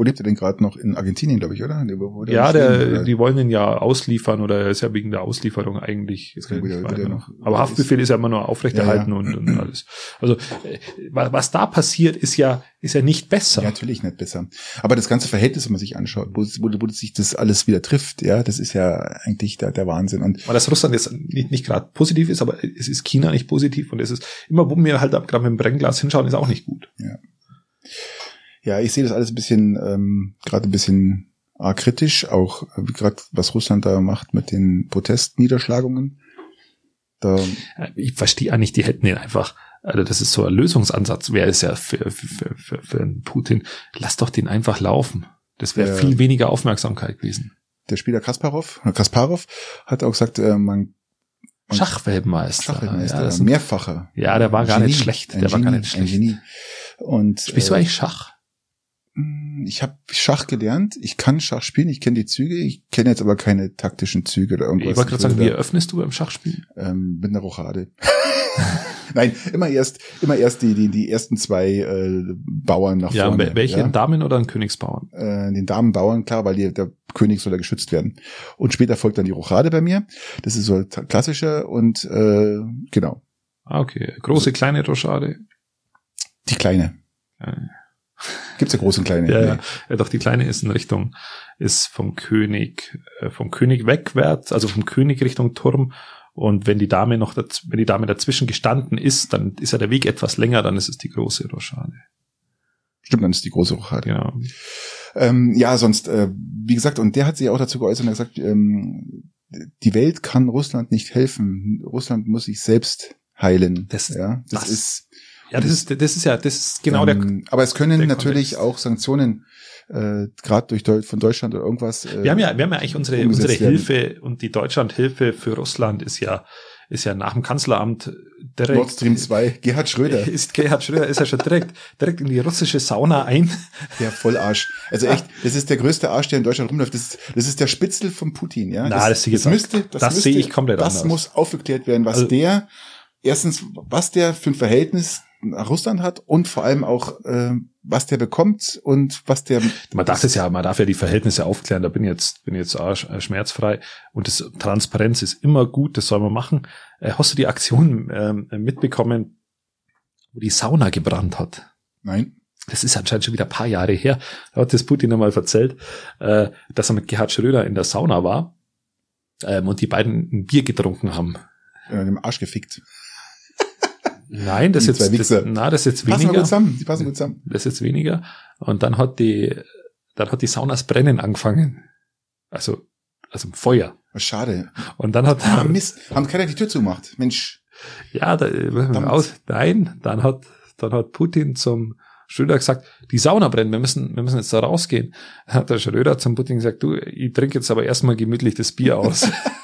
Wo lebt er denn gerade noch? In Argentinien, glaube ich, oder? Der, wo der ja, der, oder? die wollen ihn ja ausliefern oder er ist ja wegen der Auslieferung eigentlich. Ich wieder- wieder noch- Aber Haftbefehl ist ja immer nur aufrechterhalten Ja, ja. Und, und alles. Also äh, wa- was da passiert, ist ja ist ja nicht besser. Ja, natürlich nicht besser. Aber das ganze Verhältnis, wenn man sich anschaut, wo, wo, wo sich das alles wieder trifft, ja, das ist ja eigentlich der, der Wahnsinn. Und Weil das Russland jetzt nicht, nicht gerade positiv ist, aber es ist China nicht positiv und es ist immer, wo wir halt gerade mit dem Brennglas hinschauen, ist auch nicht gut. ja, ich sehe das alles ein bisschen, ähm, gerade ein bisschen arg kritisch, auch äh, gerade was Russland da macht mit den Protestniederschlagungen. Da, Äh, Ich verstehe eigentlich, die hätten den einfach, also das ist so ein Lösungsansatz, wäre es ja für, für, für, für, Putin. Lass doch den einfach laufen. Das wäre Ja. viel weniger Aufmerksamkeit gewesen. der Spieler Kasparov, äh, Kasparov hat auch gesagt, äh, man Schachweltmeister. Schachweltmeister, Ja, mehrfacher. Ja, der war gar Genie, nicht schlecht. Der war gar Genie, nicht schlecht. Genie. Und Spielst du äh, eigentlich Schach? Ich habe Schach gelernt, ich kann Schach spielen, ich kenne die Züge, ich kenne jetzt aber keine taktischen Züge oder irgendwas. Ich wollte gerade sagen, wie würde eröffnest du beim Schachspielen? da, ähm, mit einer Rochade. Nein, immer erst, immer erst die, die, die ersten zwei äh, Bauern nach Ja, vorne. wel- welche ja? ein Damen oder ein Königsbauern? äh, den Damenbauern, klar, weil die, der König soll ja geschützt werden. Und später folgt dann die Rochade bei mir. Das ist so klassischer und äh, genau, Ah, okay. Große, kleine Rochade. die kleine. Ja. Gibt's ja große und kleine? Ja, ja. Ja, doch die kleine ist in Richtung, ist vom König, äh, vom König wegwärts, also vom König Richtung Turm. Und wenn die Dame noch, wenn die Dame dazwischen gestanden ist, dann ist ja der Weg etwas länger, dann ist es die große Rochade. Stimmt, dann ist die große Rochade. Genau. Ähm, ja, sonst, äh, wie gesagt, und der hat sich auch dazu geäußert und hat gesagt, ähm, die Welt kann Russland nicht helfen. Russland muss sich selbst heilen. Das- ja, das, das- ist Ja, das ist, das ist ja, das ist genau der, ähm, Aber es können der natürlich Kontext. auch Sanktionen äh, gerade durch Deu von Deutschland oder irgendwas. Äh, wir haben ja, wir haben ja eigentlich unsere, unsere werden. Hilfe und die Deutschlandhilfe für Russland ist ja, ist ja nach dem Kanzleramt direkt. Nord Stream 2, Gerhard Schröder, Ist, Gerhard Schröder ist ja schon direkt, direkt in die russische Sauna ein. der Vollarsch. Also echt, das ist der größte Arsch, der in Deutschland rumläuft. Das ist, das ist der Spitzel von Putin, ja. Na, das sehe ich jetzt müsste, das, das müsste, sehe ich komplett Das anders. muss aufgeklärt werden, was Also- der, erstens, was der für ein Verhältnis Russland hat und vor allem auch, äh, was der bekommt und was der, Man darf das ja, man darf ja die Verhältnisse aufklären. Da bin ich jetzt, bin jetzt auch sch- schmerzfrei. Und das Transparenz ist immer gut. Das soll man machen. Äh, hast du die Aktion ähm, mitbekommen, wo die Sauna gebrannt hat? nein, Das ist anscheinend schon wieder ein paar Jahre her. Da hat das Putin einmal erzählt, äh, dass er mit Gerhard Schröder in der Sauna war ähm, und die beiden ein Bier getrunken haben. äh, dem Arsch gefickt. Nein, das Die ist jetzt, das, na, das ist jetzt Die passen weniger. gut zusammen, die passen gut zusammen. Das ist jetzt weniger. Und dann hat die, dann hat die Saunas brennen angefangen. Also, also im Feuer. Schade. Und dann hat, Ah, Mist, haben keiner die Tür zugemacht. Mensch, ja, da, äh, aus, nein, dann hat, dann hat Putin zum Schröder gesagt, die Sauna brennt, wir müssen, wir müssen jetzt da rausgehen. Dann hat der Schröder zum Putin gesagt, du, ich trinke jetzt aber erstmal gemütlich das Bier aus.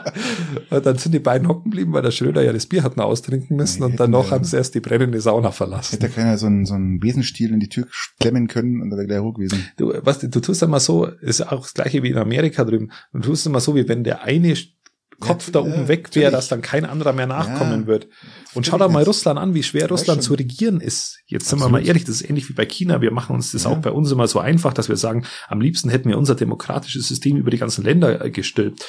und dann sind die beiden hocken geblieben, weil der Schröder ja das Bier hat noch austrinken müssen Nee, und danach haben sie erst die brennende Sauna verlassen. hätte keiner so einen, so einen Besenstiel in die Tür klemmen können und da wäre gleich hoch gewesen. Du, was, du tust immer so, ist auch das gleiche wie in Amerika drüben. Du tust immer so, wie wenn der eine Kopf Ja, da oben ja, weg wäre, dass dann kein anderer mehr nachkommen Ja, wird. Und schau doch mal. Russland an, wie schwer Russland zu regieren ist. Jetzt sind wir Absolut. mal ehrlich, das ist ähnlich wie bei China. Wir machen uns das auch bei uns immer so einfach, dass wir sagen, am liebsten hätten wir unser demokratisches System über die ganzen Länder äh, gestülpt.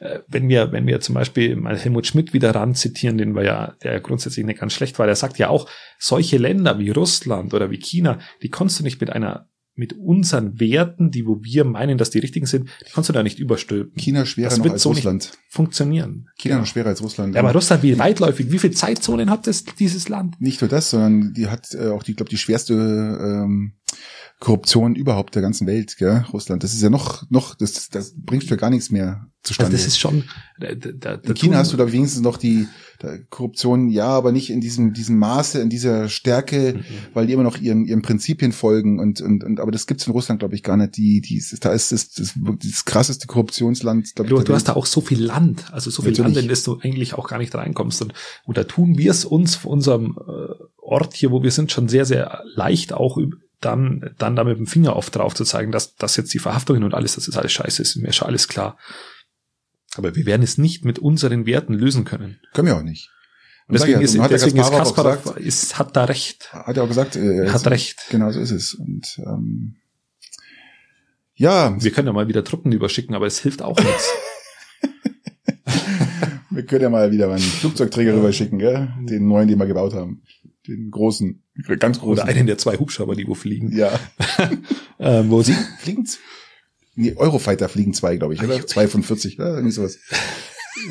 Äh, Wenn wir, wenn wir zum Beispiel mal Helmut Schmidt wieder ran zitieren, den wir ja, der ja grundsätzlich nicht ganz schlecht war, der sagt ja auch, solche Länder wie Russland oder wie China, die kannst du nicht mit einer mit unseren Werten, die wo wir meinen, dass die richtigen sind, die kannst du da nicht überstülpen. China schwerer Das noch als so Russland. Funktionieren. China noch schwerer als Russland. Ja, aber Russland, wie weitläufig, wie viele Zeitzonen hat das, dieses Land? nicht nur das, sondern die hat äh, auch die, glaube die schwerste ähm, Korruption überhaupt der ganzen Welt, gell? Russland. Das ist ja noch, noch, das, das bringst du ja gar nichts mehr zustande. Also das ist schon, da, da, in China hast du da wenigstens noch die Korruption, ja, aber nicht in diesem, diesem Maße, in dieser Stärke, Mhm. weil die immer noch ihren, ihren Prinzipien folgen und, und, und aber das gibt's in Russland, glaube ich, gar nicht. Die, die, da ist das, das, das krasseste Korruptionsland, glaube ich. Du, der du hast da auch so viel Land, also so viel Natürlich. Land, in das du eigentlich auch gar nicht reinkommst. Und, und da tun wir es uns von unserem äh, Ort hier, wo wir sind, schon sehr, sehr leicht auch üb- dann, dann da mit dem Finger auf drauf zu zeigen, dass, dass jetzt die Verhaftungen und alles, das ist alles scheiße, ist mir schon alles klar. Aber wir werden es nicht mit unseren Werten lösen können. Können wir auch nicht. Und deswegen ist, hat deswegen ist Kasparov auch Kasparov, gesagt, ist, hat da recht. hat er auch gesagt, äh, hat so- recht. Genau so ist es. Und ähm, ja, Wir können ja mal wieder Truppen überschicken, aber es hilft auch nichts. wir können ja mal wieder mal einen Flugzeugträger rüberschicken, gell? Den neuen, den wir gebaut haben. Den großen, ganz großen. Oder einen der zwei Hubschrauber, die wo fliegen. Ja. Ähm, wo sie, Fliegen's? Nee, Eurofighter fliegen zwei, glaube ich, oder? Zwei von 40, oder? Irgendwie sowas.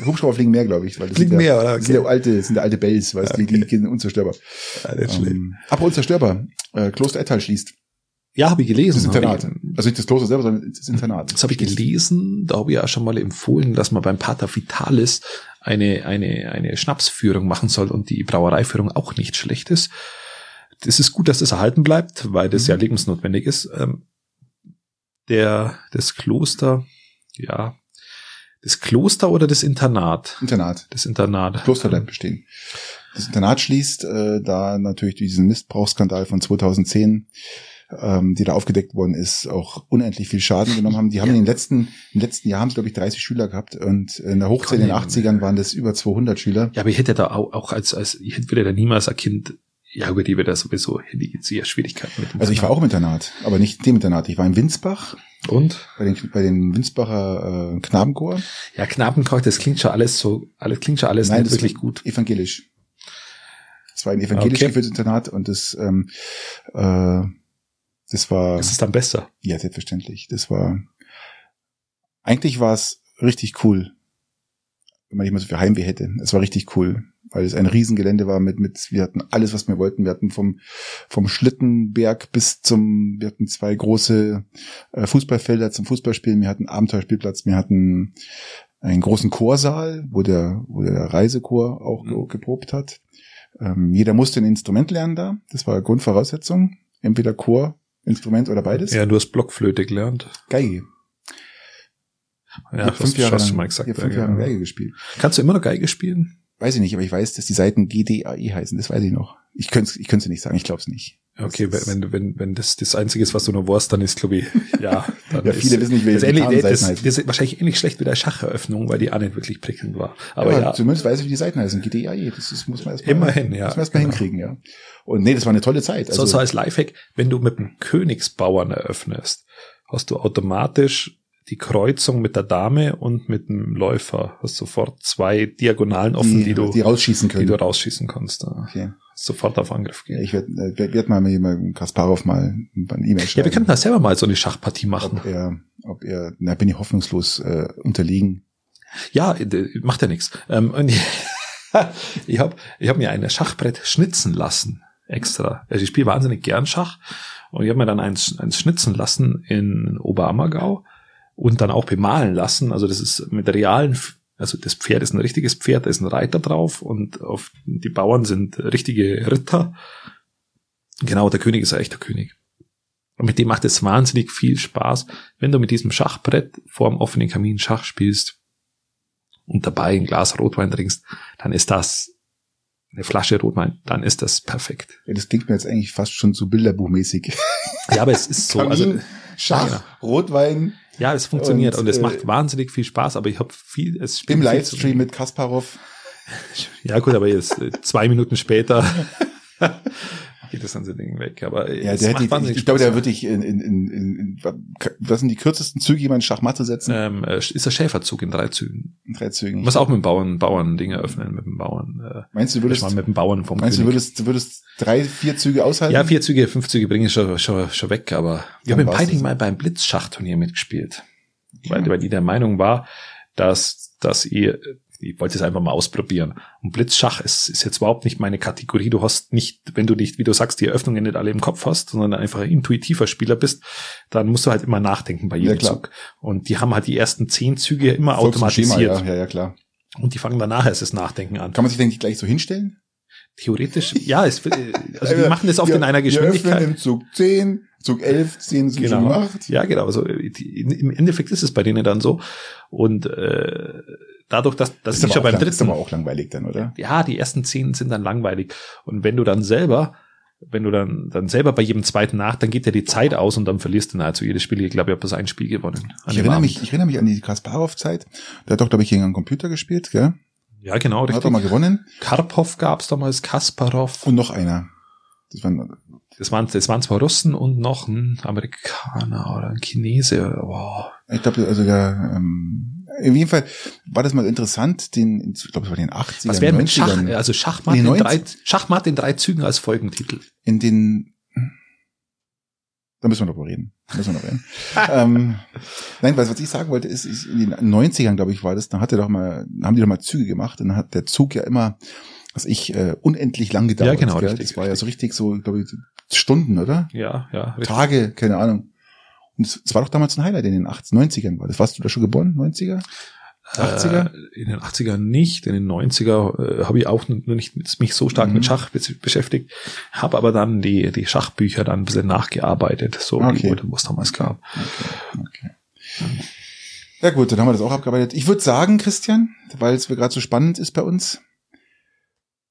Hubschrauber fliegen mehr, glaube ich. Weil das Fliegen sind ja, mehr, oder? Das sind ja alte, sind ja alte Bells, weißt du, die, die gehen unzerstörbar. nicht schlecht. Ähm, aber unzerstörbar. Äh, Kloster Ettal schließt. ja habe ich gelesen. Das Internat. ich- Also nicht das Kloster selber, sondern das Internat. Das habe ich gelesen, da habe ich ja schon mal empfohlen, dass man beim Pater Vitalis eine, eine, eine Schnapsführung machen soll und die Brauereiführung auch nicht schlecht ist. Es ist gut, dass das erhalten bleibt, weil das Mhm. ja lebensnotwendig ist. Ähm, Der, das Kloster, ja, das Kloster oder das Internat? Internat. Das Internat. Kloster bleibt bestehen. Das Internat schließt, äh, da natürlich diesen Missbrauchsskandal von 2010 ähm, die da aufgedeckt worden ist, auch unendlich viel Schaden genommen haben. Die haben ja. in den letzten, im letzten Jahr haben glaube ich 30 Schüler gehabt und in der Hochzeit in den 80ern waren das über 200 Schüler. Ja, aber ich hätte da auch, auch als, als, ich hätte da niemals ein Kind ja, über die wir da sowieso ich jetzt eher Schwierigkeiten mit. Also ich war auch im Internat, aber nicht in dem Internat. Ich war in Winsbach. Und? Bei den, bei den Winsbacher äh, Knabenchor. Ja, Knabenchor, das klingt schon alles so, alles klingt schon alles Nein, nicht wirklich gut. Evangelisch. Es war ein evangelisch okay. geführtes Internat und das, ähm, äh, das war. Das ist dann besser. Ja, selbstverständlich. Das war. Eigentlich war es richtig cool, wenn man nicht mehr so viel Heimweh hätte. Es war richtig cool weil es ein Riesengelände war mit, mit, wir hatten alles, was wir wollten. Wir hatten vom, vom Schlittenberg bis zum, wir hatten zwei große äh, Fußballfelder zum Fußballspielen, wir hatten Abenteuerspielplatz, wir hatten einen großen Chorsaal, wo der, wo der Reisechor auch mhm. geprobt hat. Ähm, jeder musste ein Instrument lernen da. Das war Grundvoraussetzung. Entweder Chor, Instrument oder beides. Ja, du hast Blockflöte gelernt. Geige. Ja, fünf Jahre lang, schon mal gesagt. Ich fünf Jahre Geige gespielt. Kannst du immer noch Geige spielen? Weiß ich nicht, aber ich weiß, dass die Seiten GDAE heißen. Das weiß ich noch. Ich könnte ich könnte nicht sagen, ich glaube es nicht. Okay, wenn, wenn, wenn, wenn das das Einzige ist, was du noch weißt, dann ist, glaube ich, ja. Dann ja, viele ist, wissen nicht, wie die ähnlich, das, das, das ist wahrscheinlich ähnlich schlecht wie der Schacheröffnung, weil die auch nicht wirklich prickelnd war. Aber ja, ja. Zumindest weiß ich, wie die Seiten heißen. GDAE, das ist, muss man erstmal, Immerhin, ja. Muss man erstmal genau. hinkriegen, ja. Und nee, das war eine tolle Zeit. Also, so, so als Lifehack, wenn du mit einem Königsbauern eröffnest, hast du automatisch die Kreuzung mit der Dame und mit dem Läufer. Hast sofort zwei Diagonalen offen, die, die du, die rausschießen können. Die du rausschießen kannst. Okay. Sofort auf Angriff gehen. Ich werde äh, werd, werd mal mit Kasparov mal eine E-Mail schreiben. Ja, wir könnten da selber mal so eine Schachpartie machen. Ob er, ob er, na, bin ich hoffnungslos äh, unterliegen. Ja, macht ja nichts. Ähm, ich habe ich hab mir ein Schachbrett schnitzen lassen, extra. Also ich spiele wahnsinnig gern Schach und ich habe mir dann eins, eins schnitzen lassen in Oberammergau und dann auch bemalen lassen. Also das ist mit realen, also das Pferd ist ein richtiges Pferd, da ist ein Reiter drauf und auf die Bauern sind richtige Ritter. Genau, der König ist ein echter König. Und mit dem macht es wahnsinnig viel Spaß, wenn du mit diesem Schachbrett vor dem offenen Kamin Schach spielst und dabei ein Glas Rotwein trinkst, dann ist das eine Flasche Rotwein, dann ist das perfekt. Ja, das klingt mir jetzt eigentlich fast schon so bilderbuchmäßig. Ja, aber es ist so. Kamin, also, Schach, ja, genau. Rotwein, ja, es funktioniert und, und es äh, macht wahnsinnig viel Spaß, aber ich habe viel, es Im Livestream mit Kasparov. Ja gut, aber jetzt äh, zwei Minuten später geht das ganze Ding weg. Aber ja, der hätte, ich, ich, glaube, der würde ich in, in, in, in, was sind die kürzesten Züge, die man in Schachmatte setzen? Ähm, äh, ist der Schäferzug in drei Zügen. In drei Zügen. Muss auch mit dem Bauern, Bauern Dinge öffnen, mit dem Bauern. Äh, meinst du, würdest, mal mit dem Bauern vom Meinst König. du, würdest, du würdest drei, vier Züge aushalten? Ja, vier Züge, fünf Züge bringe ich schon, schon, schon weg, aber ich habe im Piting mal beim Blitzschachturnier mitgespielt. Weil, weil die der Meinung war, dass, dass ihr ich wollte es einfach mal ausprobieren. Und Blitzschach ist, ist jetzt überhaupt nicht meine Kategorie. Du hast nicht, wenn du nicht, wie du sagst, die Eröffnungen nicht alle im Kopf hast, sondern einfach ein intuitiver Spieler bist, dann musst du halt immer nachdenken bei jedem ja, Zug. Und die haben halt die ersten zehn Züge immer Folgst automatisiert. Schema, ja, ja, ja, klar. Und die fangen danach erst das Nachdenken an. Kann man sich denn nicht gleich so hinstellen? Theoretisch, ja, es, also die machen das oft wir, in einer Geschwindigkeit. Im Zug 10, Zug 11, 10, Zug genau. 8. Ja, genau. Also die, im Endeffekt ist es bei denen dann so. Und äh, dadurch, dass, dass ich schon beim lang, dritten. Ist aber auch langweilig dann, oder? Ja, die ersten zehn sind dann langweilig. Und wenn du dann selber, wenn du dann, dann selber bei jedem zweiten nach, dann geht dir die Zeit aus und dann verlierst du nahezu jedes Spiel. Ich glaube, ich habe das ein Spiel gewonnen. Ich erinnere, mich, ich erinnere mich an die Kasparov-Zeit. Der hat doch, glaube ich, gegen einen Computer gespielt, gell? Ja, genau. Richtig. Hat er mal gewonnen. Karpov gab's damals, Kasparov. Und noch einer. Das waren, das waren, das waren zwei Russen und noch ein Amerikaner oder ein Chinese. Wow. Ich glaube, also der, ähm, in jedem Fall war das mal interessant, den, ich glaube, es war den 80 Was wäre mit Schach, also Schachmatt in, drei, Schachmatt in drei Zügen als Folgentitel? In den, da müssen wir noch reden. Da müssen wir noch reden. ähm, nein, was, was ich sagen wollte, ist, ist in den 90ern, glaube ich, war das, da hatte doch mal, haben die doch mal Züge gemacht, und dann hat der Zug ja immer, was ich, äh, unendlich lang gedauert. Ja, genau, richtig, Das war richtig. ja so richtig so, glaube ich, Stunden, oder? Ja, ja. Richtig. Tage, keine Ahnung. Und es war doch damals ein Highlight in den 80, 90ern. War das warst du da schon geboren? 90er? 80er? Äh, in den 80ern nicht, in den 90er äh, habe ich auch nur nicht mich so stark mhm. mit Schach beschäftigt, habe aber dann die, die Schachbücher dann ein bisschen nachgearbeitet, so okay. wie es damals gab. Okay, okay. Ja gut, dann haben wir das auch abgearbeitet. Ich würde sagen, Christian, weil es gerade so spannend ist bei uns,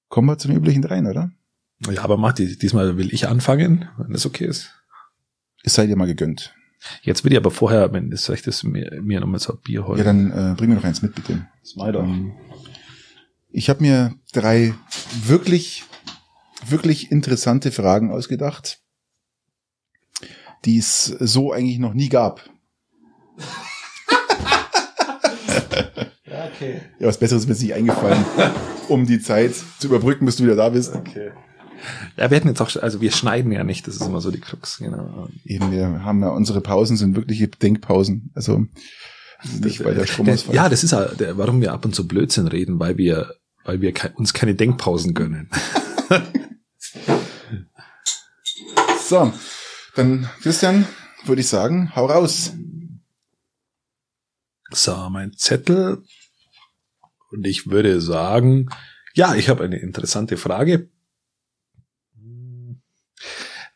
kommen wir zu den üblichen dreien, oder? Ja, aber mach die, diesmal will ich anfangen, wenn das okay ist. Es sei dir mal gegönnt. Jetzt will ich aber vorher, wenn es recht ist, mir, mir nochmal so ein Bier holen. Ja, dann äh, bring mir noch eins mit, bitte. das doch. Ähm, Ich habe mir drei wirklich, wirklich interessante Fragen ausgedacht, die es so eigentlich noch nie gab. Ja, okay. Ja, was Besseres ist mir nicht eingefallen, um die Zeit zu überbrücken, bis du wieder da bist. Okay. Ja, wir hätten jetzt auch, also wir schneiden ja nicht, das ist immer so die Krux, genau. Eben, wir haben ja, unsere Pausen sind wirkliche Denkpausen. Also nicht, weil der Strom Der, ausfällt. ja, das ist ja, der, warum wir ab und zu Blödsinn reden, weil wir, weil wir uns keine Denkpausen gönnen. So, dann Christian, würde ich sagen, hau raus. So, mein Zettel. Und ich würde sagen, ja, ich habe eine interessante Frage.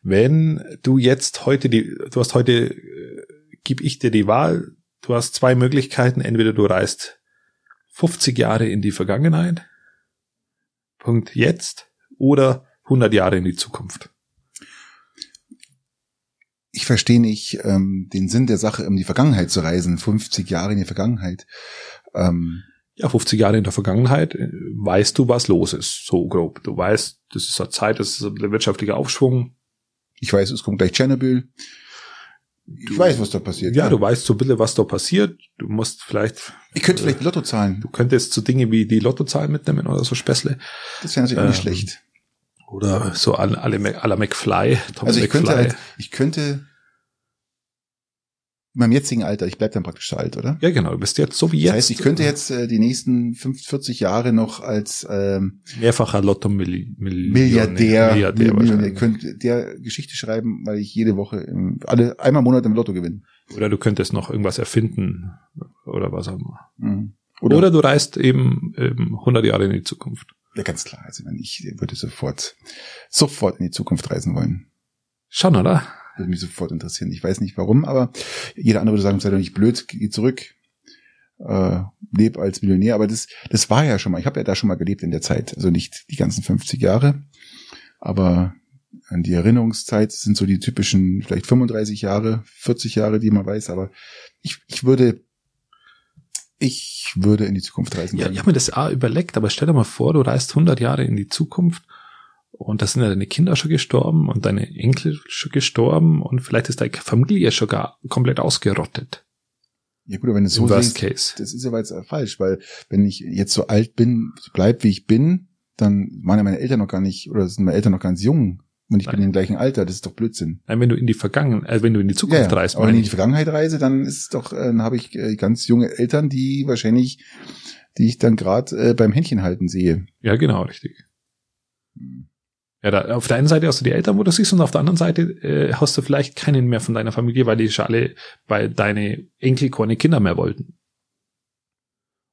Wenn du jetzt heute die, du hast heute, äh, gib ich dir die Wahl, du hast zwei Möglichkeiten, entweder du reist 50 Jahre in die Vergangenheit, Punkt jetzt, oder 100 Jahre in die Zukunft. Ich verstehe nicht ähm, den Sinn der Sache, um die Vergangenheit zu reisen, 50 Jahre in die Vergangenheit. Ähm, Ja, 50 Jahre in der Vergangenheit äh, weißt du, was los ist, so grob. Du weißt, das ist eine Zeit, das ist der wirtschaftliche Aufschwung, ich weiß, es kommt gleich Tschernobyl. Ich weiß, was da passiert. Ja, du weißt so ein bisschen, was da passiert. Du musst vielleicht, Ich könnte vielleicht Lotto zahlen. du könntest so Dinge wie die Lottozahlen mitnehmen oder so Späßle. Das wäre natürlich auch nicht Ähm, schlecht. Oder so alle, alle, la McFly. Tom Also ich McFly. könnte halt, ich könnte in meinem jetzigen Alter, ich bleib dann praktisch so alt, oder? ja, genau. Du bist jetzt so wie jetzt. Das heißt, ich könnte jetzt äh, die nächsten 50, 40 Jahre noch als ähm, mehrfacher Lotto-Milliardär. Milliardär, Milliardär Millionär, wahrscheinlich. könnte der Geschichte schreiben, weil ich jede Woche im, alle einmal im Monat im Lotto gewinne. Oder du könntest noch irgendwas erfinden. Oder was auch immer. Mhm. Oder, Oder, du reist eben, eben 100 Jahre in die Zukunft. ja, ganz klar. Also wenn ich würde sofort, sofort in die Zukunft reisen wollen. Schon, oder? Würde mich sofort interessieren. Ich weiß nicht warum, aber jeder andere würde sagen, sei doch nicht blöd, geh zurück, äh, leb als Millionär. Aber das, das war ja schon mal. Ich habe ja da schon mal gelebt in der Zeit. Also nicht die ganzen 50 Jahre, aber an die Erinnerungszeit sind so die typischen vielleicht 35 Jahre, 40 Jahre, die man weiß. Aber ich, ich würde, ich würde in die Zukunft reisen. Ja, ich habe mir das auch überlegt, aber stell dir mal vor, du reist 100 Jahre in die Zukunft und da sind ja deine Kinder schon gestorben und deine Enkel schon gestorben und vielleicht ist deine Familie schon gar komplett ausgerottet. ja gut, aber wenn Im so Worst siehst, das ist aber jetzt falsch, weil wenn ich jetzt so alt bin, so bleib wie ich bin, dann waren ja meine Eltern noch gar nicht, oder sind meine Eltern noch ganz jung und ich bin Nein. im gleichen Alter, das ist doch Blödsinn. Nein, wenn du in die Vergangenheit, äh, wenn du in die Zukunft reist, aber wenn ich in die. Vergangenheit reise, dann ist es doch, äh, dann habe ich äh, ganz junge Eltern, die wahrscheinlich, die ich dann gerade beim Händchen halten sehe. Ja, genau, richtig. Ja, da, auf der einen Seite hast du die Eltern, wo du siehst, und auf der anderen Seite äh, hast du vielleicht keinen mehr von deiner Familie, weil die schon alle, weil deine Enkel keine Kinder mehr wollten.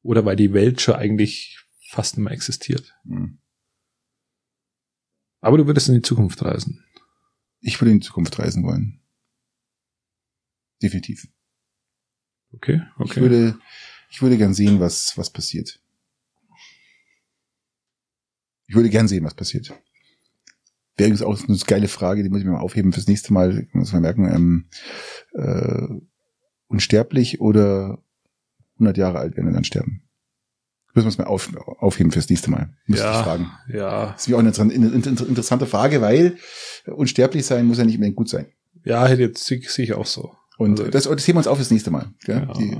Oder weil die Welt schon eigentlich fast nicht mehr existiert. Hm. Aber du würdest in die Zukunft reisen. Ich würde in die Zukunft reisen wollen. Definitiv. Okay, okay. Ich würde, ich würde gern sehen, was, was passiert. Ich würde gern sehen, was passiert. Wäre übrigens auch eine geile Frage, die muss ich mir mal aufheben fürs nächste Mal, muss man merken, ähm, äh, unsterblich oder 100 Jahre alt werden und dann sterben. Müssen wir es mal auf, aufheben fürs nächste Mal. Muss Ja. ich fragen. ja, Das ist auch eine inter- interessante Frage, weil unsterblich sein muss ja nicht unbedingt gut sein. ja, hätte jetzt sehe ich auch so. Und Also- das, das heben wir uns auf fürs nächste Mal. Gell? Ja. Die,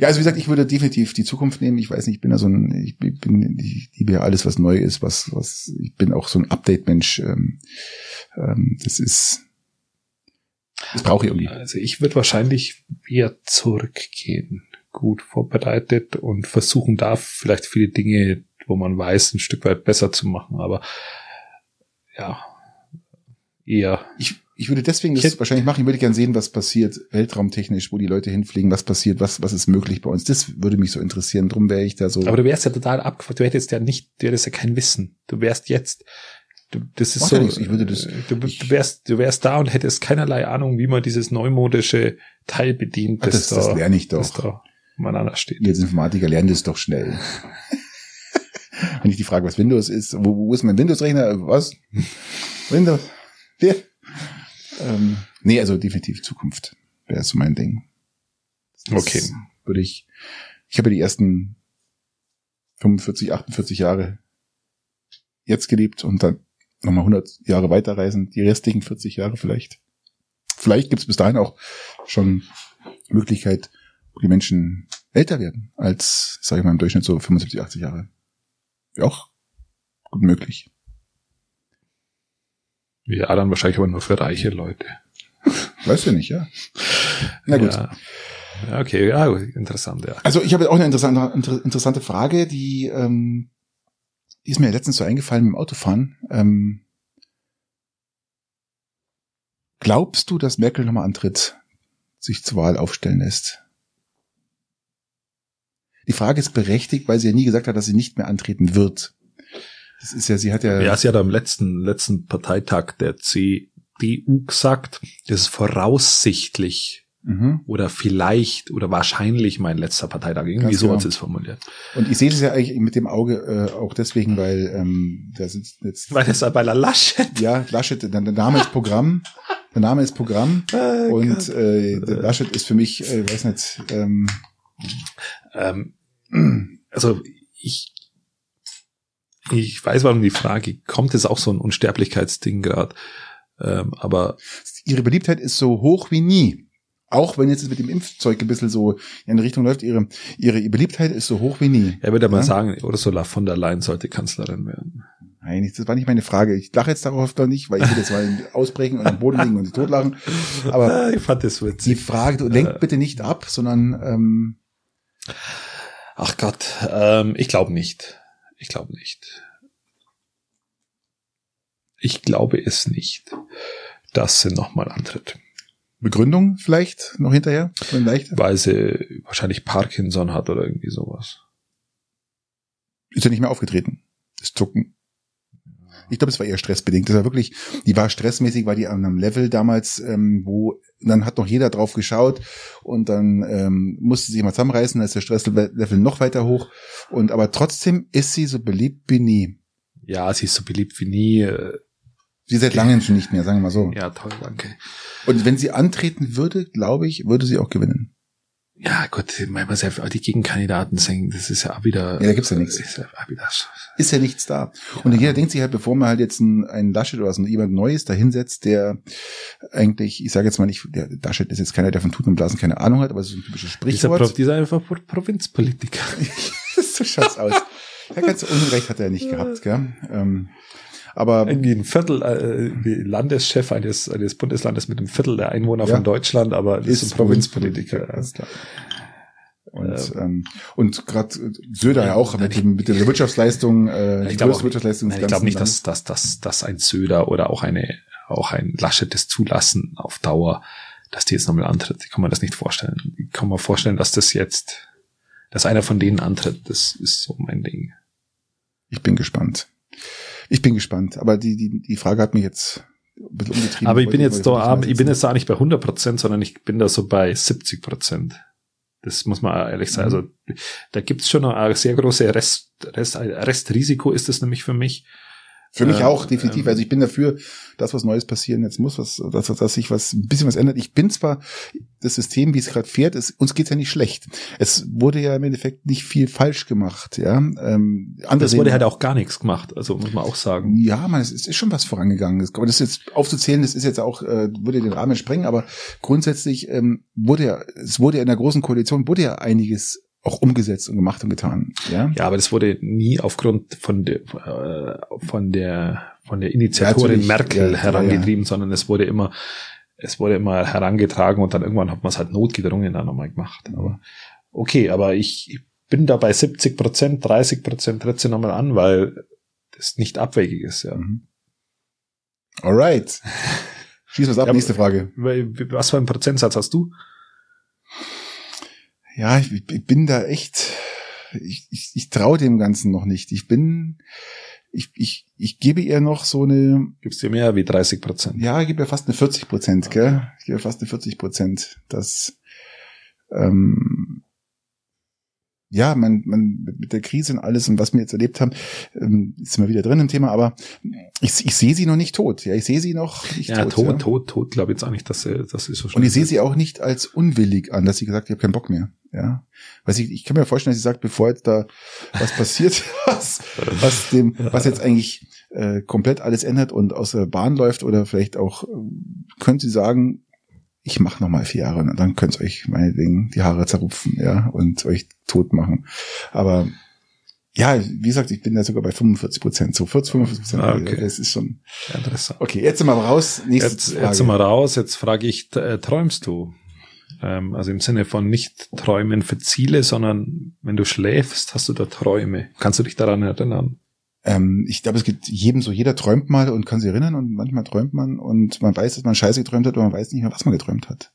ja, also wie gesagt, ich würde definitiv die Zukunft nehmen. Ich weiß nicht, ich bin da so ein, ich bin, ich liebe ja alles, was neu ist, was, was, ich bin auch so ein Update-Mensch. Ähm, ähm, das ist, das brauche ich irgendwie. Also ich würde wahrscheinlich wieder zurückgehen, gut vorbereitet und versuchen da vielleicht viele Dinge, wo man weiß, ein Stück weit besser zu machen. Aber ja, eher. Ich, ich würde deswegen das wahrscheinlich machen. Ich würde gerne sehen, was passiert, weltraumtechnisch, wo die Leute hinfliegen, was passiert, was, was ist möglich bei uns. Das würde mich so interessieren. Drum wäre ich da so. Aber du wärst ja total abgefuckt. Du hättest ja nicht, du hättest ja kein Wissen. Du wärst jetzt, du, das ist so, nichts. Ich würde das- äh, du, du wärst, du wärst da und hättest keinerlei Ahnung, wie man dieses neumodische Teil bedient, Ach, das, das da, lerne ich das doch. da umeinander steht. Als Informatiker lernen das doch schnell. Wenn ich die Frage, was Windows ist, wo, wo ist mein Windows-Rechner? Was? Windows. Der. Ähm, Nee, also definitiv Zukunft wäre so mein Ding. Das Okay. Würde ich, ich habe ja die ersten 45, 48 Jahre jetzt gelebt und dann nochmal 100 Jahre weiterreisen, die restlichen 40 Jahre vielleicht. Vielleicht gibt es bis dahin auch schon Möglichkeit, wo die Menschen älter werden als, sage ich mal, im Durchschnitt so 75, 80 Jahre. Wäre auch gut möglich. Ja, dann wahrscheinlich aber nur für reiche Leute. Weißt du nicht, ja? Na gut. Ja. Okay, ja, interessant, ja. Also ich habe auch eine interessante, inter, interessante Frage, die, ähm, die ist mir letztens so eingefallen beim Autofahren. Ähm, glaubst du, dass Merkel nochmal antritt, sich zur Wahl aufstellen lässt? Die Frage ist berechtigt, weil sie ja nie gesagt hat, dass sie nicht mehr antreten wird. Das ist ja, sie hat ja, Ja, sie hat am letzten, letzten Parteitag der CDU gesagt, das ist voraussichtlich mhm. oder vielleicht oder wahrscheinlich mein letzter Parteitag. Irgendwie Ganz so genau. hat sie es formuliert. und ich sehe das ja eigentlich mit dem Auge äh, auch deswegen, weil ähm, da sitzt jetzt Weil das bei der Laschet. ja Laschet, der, Name ist Programm, der Name ist Programm. Und äh, der Laschet ist für mich, äh, weiß nicht, ähm, Ähm, also ich, ich weiß, warum die Frage kommt, ist auch so ein Unsterblichkeitsding gerade. Ähm, aber ihre Beliebtheit ist so hoch wie nie. Auch wenn jetzt mit dem Impfzeug ein bisschen so in eine Richtung läuft, ihre, ihre Beliebtheit ist so hoch wie nie. er würde mal Ja. sagen, Ursula von der Leyen sollte Kanzlerin werden. Nein, das war nicht meine Frage. Ich lache jetzt darauf noch nicht, weil ich will jetzt mal ausbrechen und am Boden liegen und totlachen. Aber Ah, ich fand das die witzig. Frage, du lenk bitte nicht ab, sondern ähm, Ach Gott, ähm, ich glaube nicht. Ich glaube nicht. Ich glaube es nicht, dass sie nochmal antritt. Begründung vielleicht noch hinterher? Weil sie wahrscheinlich Parkinson hat oder irgendwie sowas. Ist ja nicht mehr aufgetreten. Das Zucken. Ich glaube, es war eher stressbedingt. Das war wirklich, die war stressmäßig, war die an einem Level damals, ähm, wo dann hat noch jeder drauf geschaut und dann ähm, musste sie sich mal zusammenreißen, dann ist der Stresslevel noch weiter hoch. Und aber trotzdem ist sie so beliebt wie nie. Ja, sie ist so beliebt wie nie. äh, Sie seit langem schon nicht mehr, sagen wir mal so. Ja, toll, danke. Und wenn sie antreten würde, glaube ich, würde sie auch gewinnen. Ja, gut, manchmal sehr die Gegenkandidaten singen, das ist ja auch wieder. Ja, da gibt's ja nichts. Ist ja auch wieder Ist ja nichts da. Und jeder denkt sich halt, bevor man halt jetzt einen, einen Laschet oder so jemand Neues dahinsetzt, der eigentlich, ich sage jetzt mal nicht, der Laschet ist jetzt keiner, der von Tuten und Blasen keine Ahnung hat, aber es ist ein typisches dieser, Pro, Sprichwort. dieser einfach Pro Provinzpolitiker. so schaut's aus. Ja, ganz Unrecht hat er nicht gehabt, gell? Ähm, aber Irgendwie ein Viertel, äh, Landeschef eines, eines Bundeslandes mit einem Viertel der Einwohner Ja. von Deutschland, aber das ist, ein Provinzpolitiker. klar. Und, ähm, und gerade Söder ja auch mit, dem, mit der Wirtschaftsleistung, äh, die Ich glaube größte Wirtschaftsleistung Nein, ich glaube nicht, dass, dass, dass, dass ein Söder oder auch eine, auch ein Laschet das zulassen auf Dauer, dass die jetzt nochmal antritt. Ich kann mir das nicht vorstellen. Ich kann mir vorstellen, dass das jetzt, dass einer von denen antritt. Das ist so mein Ding. Ich bin gespannt. Ich bin gespannt. Aber die, die, die Frage hat mich jetzt ein bisschen umgetrieben. Aber ich bin jetzt da, ich bin jetzt da nicht bei 100 Prozent, sondern ich bin da so bei 70 Prozent. Das muss man ehrlich sagen. Mhm. Also da gibt's schon noch eine sehr große Rest, Rest, Restrisiko ist es nämlich für mich. Für mich Ähm, auch, definitiv. ähm, Also ich bin dafür, dass was Neues passieren jetzt muss, was, dass, dass sich was, ein bisschen was ändert. Ich bin zwar, das System, wie es gerade fährt, ist, uns geht's ja nicht schlecht. Es wurde ja im Endeffekt nicht viel falsch gemacht, ja. Ähm, Das wurde halt auch gar nichts gemacht. Also muss man auch sagen. Ja, man, es ist, ist schon was vorangegangen. Das- Aber das jetzt aufzuzählen, das ist jetzt auch, äh, würde den Rahmen sprengen, aber grundsätzlich ähm, wurde ja, es wurde ja in der großen Koalition, wurde ja einiges auch umgesetzt und gemacht und getan. Ja, Ja, aber das wurde nie aufgrund von der, äh, von der, von der Initiatorin Ja. Merkel Ja, herangetrieben, sondern es wurde immer, es wurde immer herangetragen und dann irgendwann hat man es halt notgedrungen dann nochmal gemacht. Aber okay, aber ich, ich bin da bei 70 Prozent, 30 Prozent tritt sie nochmal an, weil das nicht abwegig ist, ja. Mhm. Alright. Schieß was ab, Ja, nächste Frage. Was für einen Prozentsatz hast du? Ja, ich, ich bin da echt, ich, ich, ich traue dem Ganzen noch nicht. Ich bin, ich, ich, ich gebe ihr noch so eine, Gibst dir mehr wie 30 Prozent? ja, ich gebe ihr fast eine 40 Prozent, gell? Ich gebe ihr fast eine 40 Prozent. Das, ähm, ja, man, man mit der Krise und alles und was wir jetzt erlebt haben, ähm, ist immer wieder drin im Thema, aber ich, ich sehe sie noch nicht tot. Ja, ich sehe sie noch nicht ja, tot. tot, ja. tot, tot, glaube ich jetzt auch nicht, dass sie, das ist so Und ich sehe sie auch nicht als unwillig an, dass sie gesagt, hat, ich habe keinen Bock mehr. Ja, weil ich, ich kann mir vorstellen, dass sie sagt, bevor jetzt da was passiert, was, was dem, was jetzt eigentlich äh, komplett alles ändert und aus der Bahn läuft oder vielleicht auch, äh, könnte sie sagen, ich mache noch mal vier Jahre und dann könnt ihr euch meinetwegen die Haare zerrupfen, ja, und euch tot machen. Aber ja, wie gesagt, ich bin da sogar bei 45 Prozent, so 40, 45 Prozent. Ah, okay. Das ist schon. Interessant. Okay, jetzt sind wir raus. Nächste Jetzt, Frage. jetzt sind wir raus, jetzt frage ich, äh, träumst du? Ähm, also im Sinne von nicht träumen für Ziele, sondern wenn du schläfst, hast du da Träume. Kannst du dich daran erinnern? Ähm, ich glaube, es gibt jedem so, jeder träumt mal und kann sich erinnern und manchmal träumt man und man weiß, dass man Scheiße geträumt hat, aber man weiß nicht mehr, was man geträumt hat.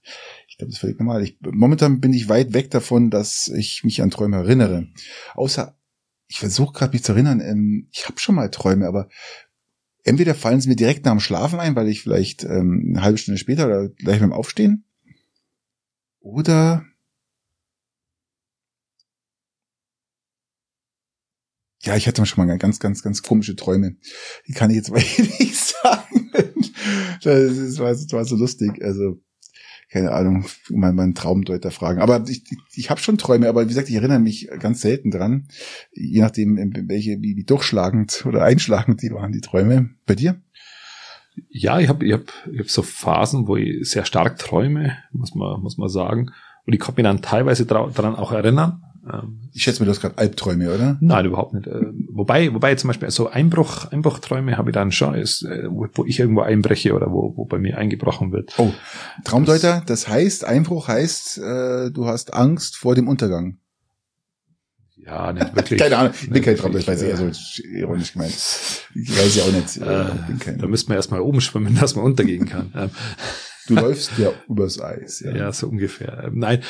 Ich glaube, das ist völlig normal. Ich, momentan bin ich weit weg davon, dass ich mich an Träume erinnere. Außer, ich versuche gerade mich zu erinnern, ähm, ich habe schon mal Träume, aber entweder fallen sie mir direkt nach dem Schlafen ein, weil ich vielleicht ähm, eine halbe Stunde später oder gleich beim Aufstehen, oder Ja, ich hatte schon mal ganz, ganz, ganz komische Träume. Die kann ich jetzt mal nicht sagen. Das, ist, war, das war so lustig. Also, keine Ahnung, mal meinen Traumdeuter fragen. Aber ich, ich, ich habe schon Träume, aber wie gesagt, ich erinnere mich ganz selten dran. Je nachdem, welche, wie, wie durchschlagend oder einschlagend die waren, die Träume. Bei dir? Ja, ich habe ich hab, ich hab so Phasen, wo ich sehr stark träume, muss man, muss man sagen. Und ich kann mich dann teilweise daran auch erinnern. Ähm, Ich schätze mir, du hast gerade Albträume, oder? Nein, überhaupt nicht. Äh, Wobei, wobei zum Beispiel so Einbruch, Einbruchträume habe ich dann schon, ist, äh, wo, wo ich irgendwo einbreche oder wo, wo bei mir eingebrochen wird. Oh, Traumdeuter, das heißt, Einbruch heißt, äh, du hast Angst vor dem Untergang. Ja, nicht wirklich. Keine Ahnung, ich bin kein ich weiß wirklich, eher so ironisch gemeint. Ich weiß ja auch nicht. Äh, ich kein, da müsste man erstmal oben schwimmen, dass man untergehen kann. Ähm, du läufst ja übers Eis. Ja. ja. so ungefähr. Ähm, Nein,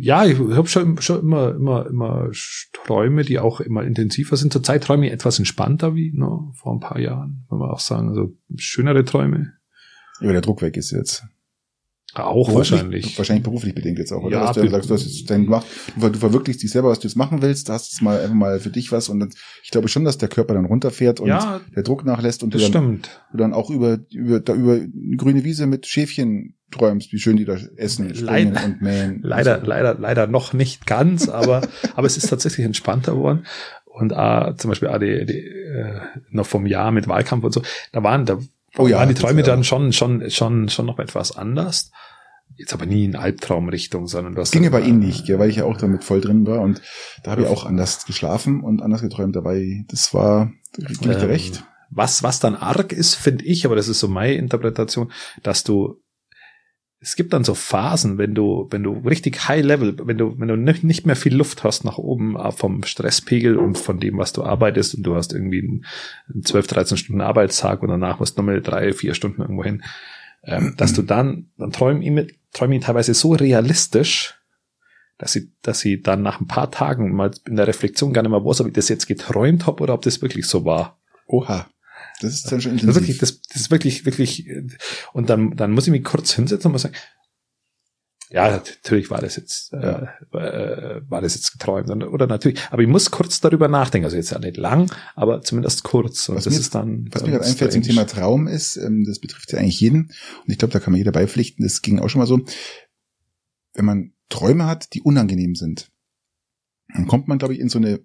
ja, ich habe schon, schon immer, immer, immer Träume, die auch immer intensiver sind. Zurzeit träume ich etwas entspannter wie noch vor ein paar Jahren, wenn man auch sagen. Also schönere Träume. Ja, der Druck weg ist jetzt. Auch Beruflich- wahrscheinlich. Wahrscheinlich beruflich bedingt jetzt auch, oder? Ja, dass du be- sagst, du hast jetzt dein gemacht, du, du verwirklichst dich selber, was du jetzt machen willst, du hast jetzt mal einfach mal für dich was und dann, ich glaube schon, dass der Körper dann runterfährt und Ja, der Druck nachlässt und du das dann, stimmt. du dann auch über, über, da über eine grüne Wiese mit Schäfchen träumst, wie schön die da essen, springen Leider- und mähen. Leider, Also, leider, leider noch nicht ganz, aber, aber es ist tatsächlich entspannter geworden. Und äh, zum Beispiel auch die, die, äh, noch vom Jahr mit Wahlkampf und so, da waren, da Oh ja, waren die Träume ja- dann schon, schon, schon, schon noch etwas anders. Jetzt aber nie in Albtraumrichtung, sondern du hast Das ginge dann, bei Ihnen äh, nicht, gell, weil ich ja auch damit voll drin war und da habe ich auch anders geschlafen und anders geträumt dabei. Das war, gebe ich dir Ähm, recht. Was, was dann arg ist, finde ich, aber das ist so meine Interpretation, dass du, es gibt dann so Phasen, wenn du, wenn du richtig high level, wenn du, wenn du nicht mehr viel Luft hast nach oben äh, vom Stresspegel und von dem, was du arbeitest und du hast irgendwie einen 12, 13 Stunden Arbeitstag und danach musst du nochmal drei, vier Stunden irgendwo hin, ähm, dass du dann, dann mit- träume ich teilweise so realistisch, dass ich, dass ich dann nach ein paar Tagen mal in der Reflexion gar nicht mehr weiß, ob ich das jetzt geträumt habe oder ob das wirklich so war. Oha. Das ist dann schon Das ist wirklich, intensiv. das, das ist wirklich, wirklich, und dann, dann muss ich mich kurz hinsetzen und mal sagen, ja, natürlich war das jetzt, äh, äh, war das jetzt geträumt oder, natürlich, aber ich muss kurz darüber nachdenken, also jetzt ja nicht lang, aber zumindest kurz. Und Was das mir- ist dann. Was mir gerade einfällt zum. Thema Traum ist, ähm, das betrifft ja eigentlich jeden, und ich glaube, da kann man jeder beipflichten, das ging auch schon mal so, wenn man Träume hat, die unangenehm sind, dann kommt man, glaube ich, in so eine,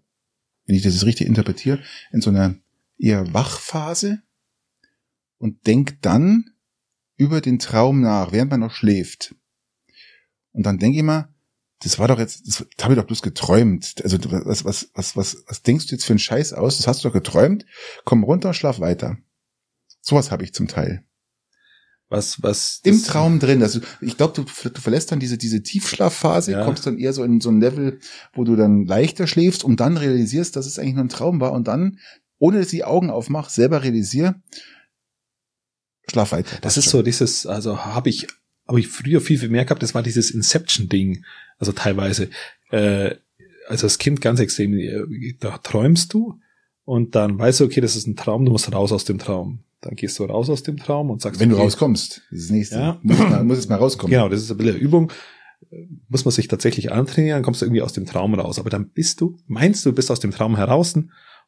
wenn ich das jetzt richtig interpretiere, in so eine eher Wachphase und denkt dann über den Traum nach, während man noch schläft. Und dann denke ich mal, das war doch jetzt, das, das habe ich doch bloß geträumt. Also was, was, was, was, was denkst du jetzt für einen Scheiß aus? Das hast du doch geträumt. Komm runter, schlaf weiter. Sowas habe ich zum Teil. Was, was. Im das- Traum drin. Also ich glaube, du, du verlässt dann diese, diese Tiefschlafphase, Ja. kommst dann eher so in so ein Level, wo du dann leichter schläfst und dann realisierst, dass es eigentlich nur ein Traum war und dann, ohne dass ich die Augen aufmache, selber realisiere, schlaf weiter. Das ist so dieses, also habe ich, habe ich früher viel, viel mehr gehabt, das war dieses Inception-Ding, also teilweise. Äh, also als Kind ganz extrem, äh, da träumst du und dann weißt du, okay, das ist ein Traum, du musst raus aus dem Traum. Dann gehst du raus aus dem Traum und sagst, Wenn du okay, rauskommst, das ist das nächste. Ja. Muss, mal, muss es mal rauskommen. Genau, das ist ein bisschen Übung. muss man sich tatsächlich antrainieren, dann kommst du irgendwie aus dem Traum raus. Aber dann bist du, meinst du, bist aus dem Traum heraus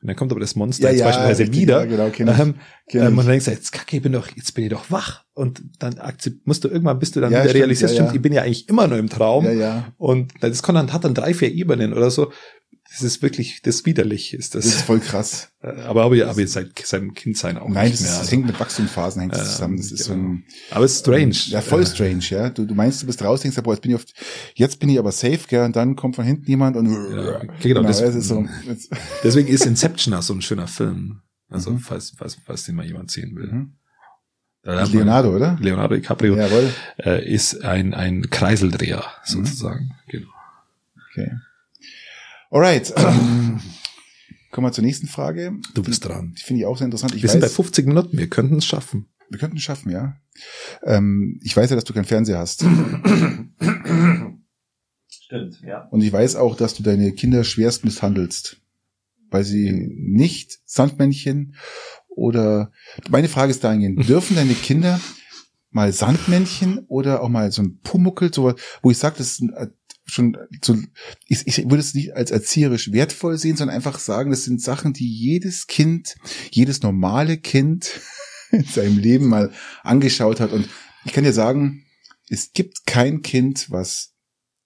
und dann kommt aber das Monster Ja, ja, beispielsweise richtig, wieder. ja, genau, ähm, ähm, und dann denkst du, jetzt kacke, ich bin doch, jetzt bin ich doch wach. Und dann musst du irgendwann, bist du dann Ja, wieder stimmt, realisierst, ja, stimmt, ja. ich bin ja eigentlich immer nur im Traum. Ja, ja. Und das kann dann, hat dann drei, vier Ebenen oder so. Das ist wirklich, das ist widerlich ist Das ist das. voll krass. Äh, aber aber, aber jetzt seit seinem Kindsein auch Nein, nicht das, mehr. ist, das hängt mit Wachstumsphasen hängt das Ähm, zusammen. Das ist so genau. ein, aber es ist strange. Ja, voll Äh, strange, ja. Du, du meinst, du bist raus, denkst, boah, jetzt bin ich oft, jetzt bin ich aber safe, gell, und dann kommt von hinten jemand und, Ja, genau, das- das ist so, Deswegen ist Inception auch so ein schöner Film. Also, Mhm. falls, falls, falls den mal jemand sehen will. Mhm. Hat man- Leonardo, oder? Leonardo DiCaprio Jawohl. äh, ist ein, ein Kreiseldreher, Mhm. sozusagen. Genau. Okay. Alright, ähm, kommen wir zur nächsten Frage. Du bist dran. Die finde ich auch sehr interessant. Ich Wir weiß, sind bei 50 Minuten, wir könnten es schaffen. wir könnten es schaffen, ja. Ähm, ich weiß ja, dass du keinen Fernseher hast. Stimmt, ja. Und ich weiß auch, dass du deine Kinder schwerst misshandelst. Weil sie nicht Sandmännchen oder, meine Frage ist dahingehend, dürfen deine Kinder mal Sandmännchen oder auch mal so ein Pumuckel, so, wo ich sage, das ist ein, schon so, ich, ich würde es nicht als erzieherisch wertvoll sehen, sondern einfach sagen, das sind Sachen, die jedes Kind, jedes normale Kind in seinem Leben mal angeschaut hat. Und ich kann dir sagen, es gibt kein Kind, was,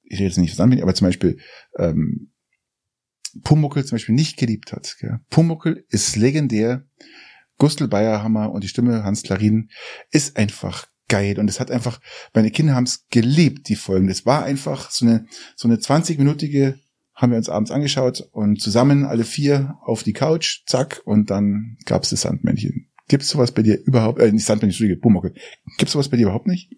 ich rede jetzt nicht Sandmännchen, aber zum Beispiel ähm, Pumuckel zum Beispiel nicht geliebt hat. Gell? Pumuckel ist legendär. Gustl Bayerhammer und die Stimme Hans Klarin ist einfach geil. Und es hat einfach, meine Kinder haben es geliebt, die Folgen. Das war einfach so eine, so eine 20-minütige, haben wir uns abends angeschaut und zusammen alle vier auf die Couch, zack, und dann gab's das Sandmännchen. Gibt's sowas bei dir überhaupt, äh, nicht Sandmännchen, Entschuldige, Pumuckel. Gibt's sowas bei dir überhaupt nicht?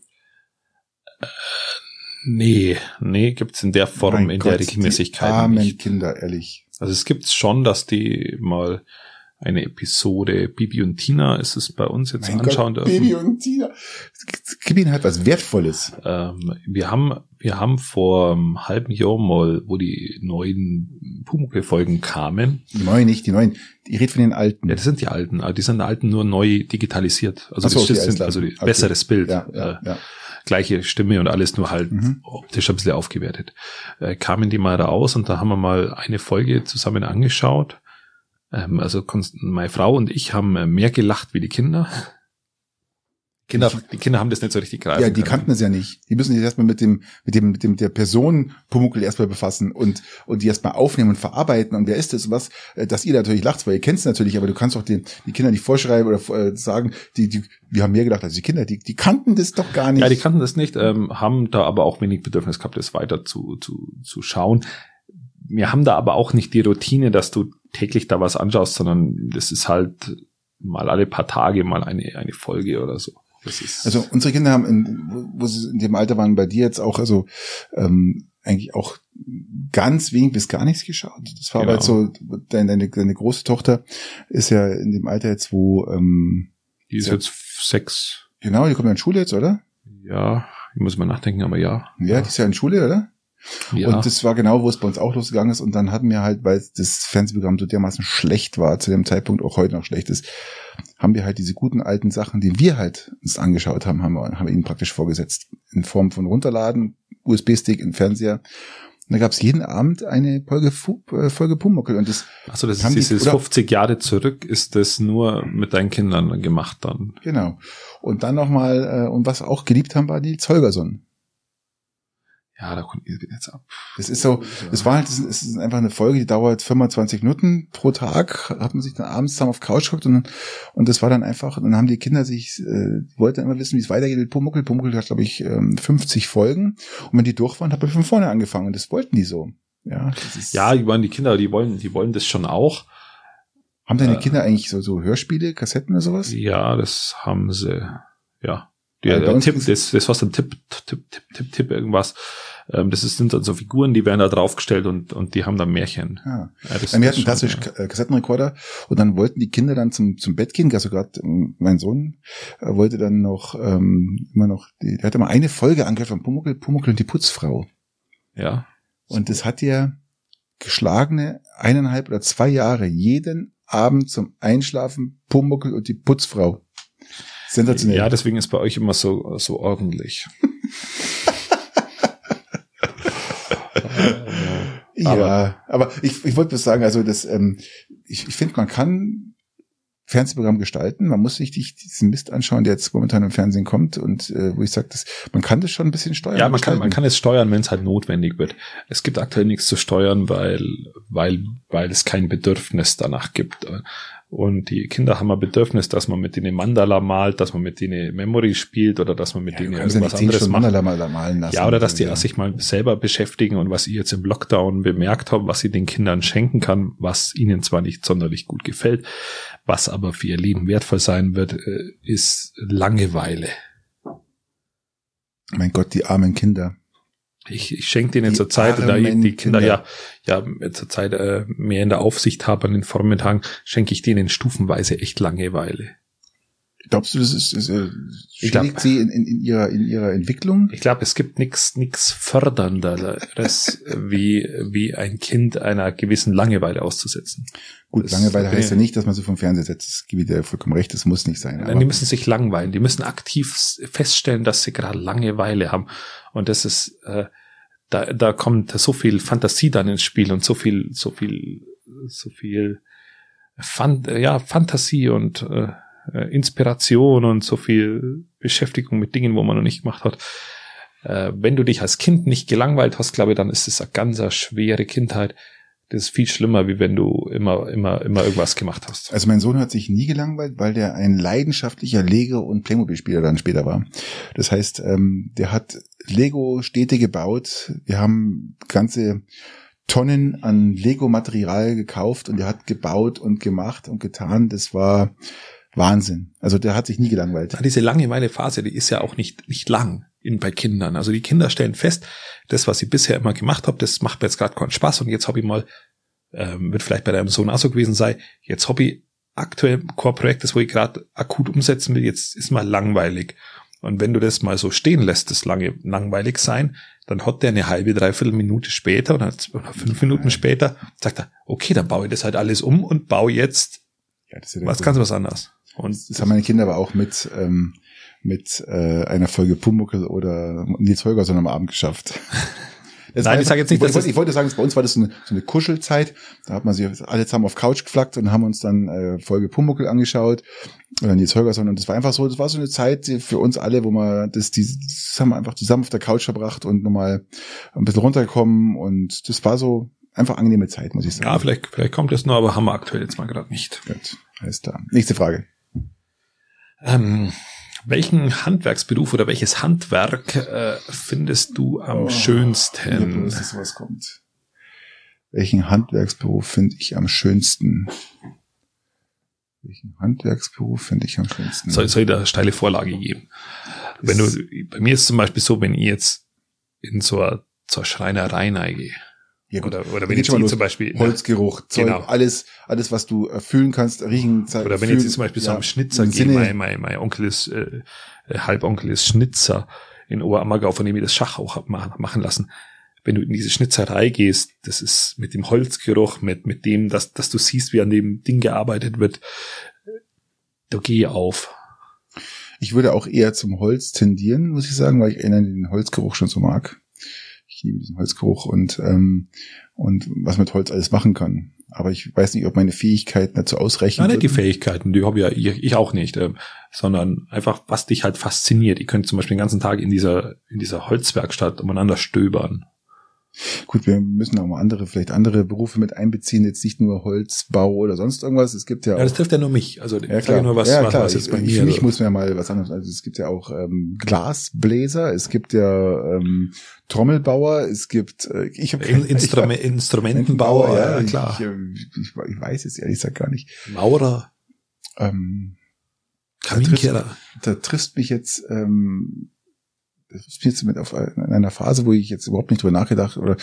Nee, nee, gibt's in der Form, Mein in Gott, der Regelmäßigkeit die armen nicht. Kinder, ehrlich. Also es gibt's schon, dass die mal eine Episode Bibi und Tina ist es bei uns jetzt Mein anschauen Gott, dürfen. Baby und Tina. Gib ihnen halt was Wertvolles. Ähm, wir haben, wir haben vor einem halben Jahr mal, wo die neuen Pumuckl-Folgen kamen. Die neuen nicht, die neuen. Ich rede von den alten. Ja, das sind die alten, aber die sind alten nur neu digitalisiert. Also so, die okay, sind, also die, Okay. besseres Bild. ja, ja, äh, ja. gleiche Stimme und alles nur halt Mhm. optisch ein bisschen aufgewertet. Äh, kamen die mal raus und da haben wir mal eine Folge zusammen angeschaut. Ähm, also meine Frau und ich haben äh, mehr gelacht wie die Kinder. Kinder, die Kinder haben das nicht so richtig greifen Ja, die können. kannten es ja nicht. Die müssen sich erstmal mit dem, mit dem, mit dem, der Person Pumuckl erstmal befassen und, und die erstmal aufnehmen und verarbeiten und wer ist das und was, äh, dass ihr natürlich lacht, weil ihr kennt es natürlich, aber du kannst doch den, die Kinder nicht vorschreiben oder äh, sagen, die, die, wir haben mehr gedacht als die Kinder, die, die kannten das doch gar nicht. Ja, die kannten das nicht, ähm, haben da aber auch wenig Bedürfnis gehabt, das weiter zu, zu, zu schauen. Wir haben da aber auch nicht die Routine, dass du täglich da was anschaust, sondern das ist halt mal alle paar Tage mal eine, eine Folge oder so. Das ist, Also unsere Kinder haben, in, wo- sie in dem Alter waren, bei dir jetzt auch, also ähm, eigentlich auch ganz wenig bis gar nichts geschaut. Das war aber Genau. jetzt so, deine, deine, deine große Tochter ist ja in dem Alter jetzt, wo, ähm, die ist ja. jetzt sechs, genau, die kommt ja in Schule jetzt, oder? ja, ich muss mal nachdenken, aber ja. Ja, die ist ja in Schule, oder? Ja. Und das war genau, wo es bei uns auch losgegangen ist. Und dann hatten wir halt, weil das Fernsehprogramm so dermaßen schlecht war, zu dem Zeitpunkt auch heute noch schlecht ist, haben wir halt diese guten alten Sachen, die wir halt uns angeschaut haben, haben wir, haben wir ihnen praktisch vorgesetzt. In Form von Runterladen, USB-Stick, in Fernseher. Und da gab es jeden Abend eine Folge, äh, Folge Pumuckel. Und das, Achso, das ist die- dieses oder- 50 Jahre zurück, ist das nur mit deinen Kindern gemacht dann. genau. Und dann nochmal, äh, und was auch geliebt haben, war die Zeugerson. Ja, da kommt ihr jetzt ab. Das ist so, es war halt, es ist einfach eine Folge, die dauert 25 Minuten pro Tag, hat man sich dann abends zusammen auf die Couch geguckt und, und das war dann einfach, dann haben die Kinder sich, äh, die wollten immer wissen, wie es weitergeht mit Pumuckl. Pumuckl hat, glaube ich, ähm, 50 Folgen und wenn die durch waren, hat man von vorne angefangen und das wollten die so. Ja, Ja, ich meine, die Kinder, die wollen, die wollen das schon auch. haben deine äh, Kinder eigentlich so, so Hörspiele, Kassetten oder sowas? Ja, das haben sie. Ja. Ja, der uns Tipp, das, das was dann Tipp, Tipp, Tipp, Tipp, Tipp, irgendwas. Ähm, das sind dann so Figuren, die werden da draufgestellt und, und die haben dann Märchen. Ja. Ja, das, Wir hatten klassisch ja. äh, Kassettenrekorder und dann wollten die Kinder dann zum, zum Bett gehen. Also gerade mein Sohn äh, wollte dann noch ähm, immer noch, die, der hatte mal eine Folge angehört von Pumuckl, Pumuckl und die Putzfrau. Ja. Und das hat dir geschlagene eineinhalb oder zwei Jahre jeden Abend zum Einschlafen Pumuckl und die Putzfrau. Sensationell. Ja, deswegen ist bei euch immer so, so ordentlich. Ja, aber, aber ich, ich wollte bloß sagen, also das, ähm, ich, ich finde, man kann Fernsehprogramm gestalten. Man muss sich diesen Mist anschauen, der jetzt momentan im Fernsehen kommt und äh, wo ich sage, man kann das schon ein bisschen steuern. Ja, man kann, man kann es steuern, wenn es halt notwendig wird. Es gibt aktuell nichts zu steuern, weil, weil, weil es kein Bedürfnis danach gibt. Und die Kinder haben ein Bedürfnis, dass man mit denen Mandala malt, dass man mit denen Memory spielt oder dass man mit ja, denen irgendwas anderes macht. Mandala mal malen lassen. Ja, oder dass die ja. sich mal selber beschäftigen und was ich jetzt im Lockdown bemerkt habe, was sie den Kindern schenken kann, was ihnen zwar nicht sonderlich gut gefällt, was aber für ihr Leben wertvoll sein wird, äh, ist Langeweile. Mein Gott, die armen Kinder. Ich, ich schenke denen zur Zeit, da die Kinder, ja, ja zur Zeit äh, mehr in der Aufsicht haben an den Vormittagen, schenke ich denen stufenweise echt Langeweile. Glaubst du, das ist, ist äh, schlägt sie in, in, in, ihrer, in ihrer Entwicklung? Ich glaube, es gibt nichts nix fördernderes, wie, wie ein Kind einer gewissen Langeweile auszusetzen. Gut, das Langeweile heißt ja nicht, dass man so vom Fernseher setzt. Das gebe ich dir vollkommen recht, das muss nicht sein. Nein, die müssen sich langweilen. Die müssen aktiv feststellen, dass sie gerade Langeweile haben. Und das ist, äh, da, da kommt so viel Fantasie dann ins Spiel und so viel, so viel, so viel Fan, ja, Fantasie und äh, äh, Inspiration und so viel Beschäftigung mit Dingen, wo man noch nicht gemacht hat. Äh, wenn du dich als Kind nicht gelangweilt hast, glaube ich, dann ist es eine ganz schwere Kindheit. Das ist viel schlimmer, wie wenn du immer, immer, immer irgendwas gemacht hast. Also mein Sohn hat sich nie gelangweilt, weil der ein leidenschaftlicher Lego- und Playmobil-Spieler dann später war. Das heißt, ähm, der hat Lego-Städte gebaut. Wir haben ganze Tonnen an Lego-Material gekauft und er hat gebaut und gemacht und getan. Das war Wahnsinn. Also der hat sich nie gelangweilt. Diese Langeweile-Phase, die ist ja auch nicht, nicht lang in, bei Kindern. Also die Kinder stellen fest, das, was ich bisher immer gemacht habe, das macht mir jetzt gerade keinen Spaß und jetzt habe ich mal, ähm, wird vielleicht bei deinem Sohn auch so gewesen sein, jetzt habe ich aktuell Core-Projekt, das wo ich gerade akut umsetzen will, jetzt ist mal langweilig. Und wenn du das mal so stehen lässt, das lange langweilig sein, dann hat der eine halbe, dreiviertel Minute später oder, oder fünf Minuten später, sagt er, okay, dann baue ich das halt alles um und baue jetzt ja, ja was ganz was anderes. Und das, das haben meine Kinder aber auch mit, ähm, mit äh, einer Folge Pumuckel oder Nils Holgersson am Abend geschafft. Das Nein, ich sage jetzt nicht, ich, dass ich wollte sagen, bei uns war das so eine, so eine Kuschelzeit. Da hat man sich alle zusammen auf Couch geflackt und haben uns dann äh, Folge Pumuckel angeschaut oder Nils Holgersson und das war einfach so, das war so eine Zeit für uns alle, wo man das, die, das haben wir einfach zusammen auf der Couch verbracht und nochmal ein bisschen runtergekommen und das war so einfach angenehme Zeit, muss ich sagen. Ja, vielleicht, vielleicht kommt es nur, aber haben wir aktuell jetzt mal gerade nicht. Gut, alles klar. Nächste Frage. Ähm, welchen Handwerksberuf oder welches Handwerk äh, findest du am oh, schönsten? Bloß, dass was kommt. Welchen Handwerksberuf finde ich am schönsten? Welchen Handwerksberuf finde ich am schönsten? Soll, soll ich da steile Vorlage geben? Wenn du, bei mir ist zum Beispiel so, wenn ich jetzt in so eine, zur Schreinerei neige, ja, gut. Oder, oder wenn jetzt zum Beispiel Holzgeruch, Zeug, genau. alles, alles, was du äh, fühlen kannst, riechen. Oder wenn fühlen, jetzt zum Beispiel ja, so am Schnitzer geht, mein, mein, mein Onkel ist, äh, äh, Halbonkel ist Schnitzer in Oberammergau, von dem ich das Schach auch machen lassen. Wenn du in diese Schnitzerei gehst, das ist mit dem Holzgeruch, mit, mit dem, dass, dass du siehst, wie an dem Ding gearbeitet wird, da geh auf. Ich würde auch eher zum Holz tendieren, muss ich sagen, weil ich den Holzgeruch schon so mag. Ich liebe diesen Holzgeruch und, ähm, und was mit Holz alles machen kann. Aber ich weiß nicht, ob meine Fähigkeiten dazu ausreichen. Nein, nicht die Fähigkeiten, die habe ja ich, ich auch nicht, äh, sondern einfach, was dich halt fasziniert. Ich könnte zum Beispiel den ganzen Tag in dieser, in dieser Holzwerkstatt umeinander stöbern. Gut, wir müssen auch mal andere, vielleicht andere Berufe mit einbeziehen, jetzt nicht nur Holzbau oder sonst irgendwas. Es gibt ja, auch, ja das trifft ja nur mich. Also ja, klar. nur was, ja, klar. was jetzt bei mir. Für mich muss man ja mal was anderes. Also es gibt ja auch ähm, Glasbläser, es gibt ja ähm, Trommelbauer, es gibt äh, ich hab keine, Instrument, ich hab, Instrumentenbauer, ja, klar. Ich, ich, ich, ich weiß es ehrlich gesagt gar nicht. Maurer. Ähm, Kaminkehrer. Da trifft mich jetzt ähm, das ist jetzt mit auf in einer Phase, wo ich jetzt überhaupt nicht drüber nachgedacht oder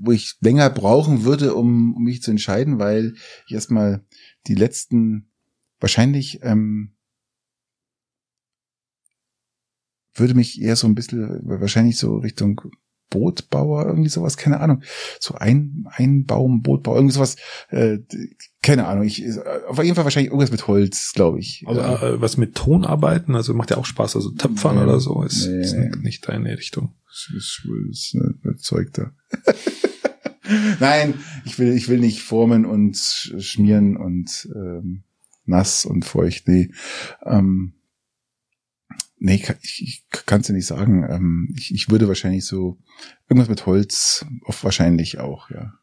wo ich länger brauchen würde, um, um mich zu entscheiden, weil ich erstmal die letzten wahrscheinlich ähm, würde mich eher so ein bisschen wahrscheinlich so Richtung Bootbauer, irgendwie sowas, keine Ahnung. So ein, ein Baum, Bootbauer, irgendwie sowas, äh, keine Ahnung. Ich, auf jeden Fall wahrscheinlich irgendwas mit Holz, glaube ich. Also äh, was mit Tonarbeiten, also macht ja auch Spaß, also Töpfern nee, oder so, ist, nee, ist nicht deine Richtung. Das ist, ist, ist, ist Zeug da. Nein, ich will, ich will nicht formen und schmieren und ähm, nass und feucht. Nee. Ähm, nee, ich, ich kann es dir nicht sagen. Ähm, ich, ich würde wahrscheinlich so irgendwas mit Holz, oft wahrscheinlich auch, ja.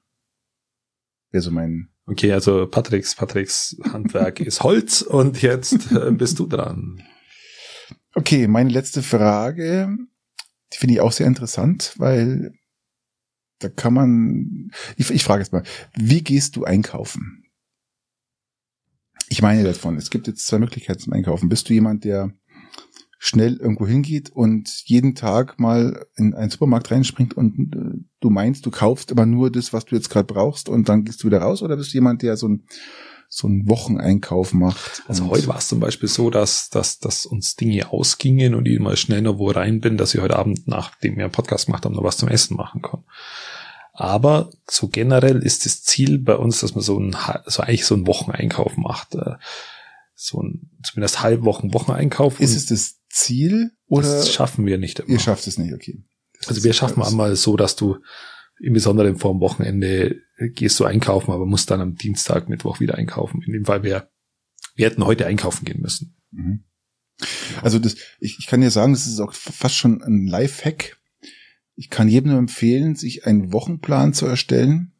Wäre so mein. Okay, also Patricks, Patricks Handwerk ist Holz und jetzt äh, bist du dran. Okay, meine letzte Frage, die finde ich auch sehr interessant, weil da kann man, ich, ich frage jetzt mal, wie gehst du einkaufen? Ich meine davon, es gibt jetzt zwei Möglichkeiten zum Einkaufen. Bist du jemand, der schnell irgendwo hingeht und jeden Tag mal in einen Supermarkt reinspringt und äh, du meinst, du kaufst aber nur das, was du jetzt gerade brauchst und dann gehst du wieder raus? Oder bist du jemand, der so ein so einen Wocheneinkauf macht. Also heute war es zum Beispiel so, dass, dass, dass uns Dinge ausgingen und ich mal schnell noch wo rein bin, dass ich heute Abend, nachdem wir einen Podcast gemacht haben, noch was zum Essen machen kann. Aber so generell ist das Ziel bei uns, dass man so ein, so eigentlich so einen Wocheneinkauf macht. Äh, so ein, zumindest halbwochen Wocheneinkauf. Ist es das Ziel oder? Das schaffen wir nicht immer. Ihr schafft es nicht, okay. Das also wir schaffen einmal so, dass du im Besonderen vor dem Wochenende gehst du einkaufen, aber musst dann am Dienstag, Mittwoch wieder einkaufen. In dem Fall wir, wir hätten heute einkaufen gehen müssen. Mhm. Also das, ich, ich kann dir sagen, das ist auch fast schon ein Live-Hack. Ich kann jedem nur empfehlen, sich einen Wochenplan zu erstellen,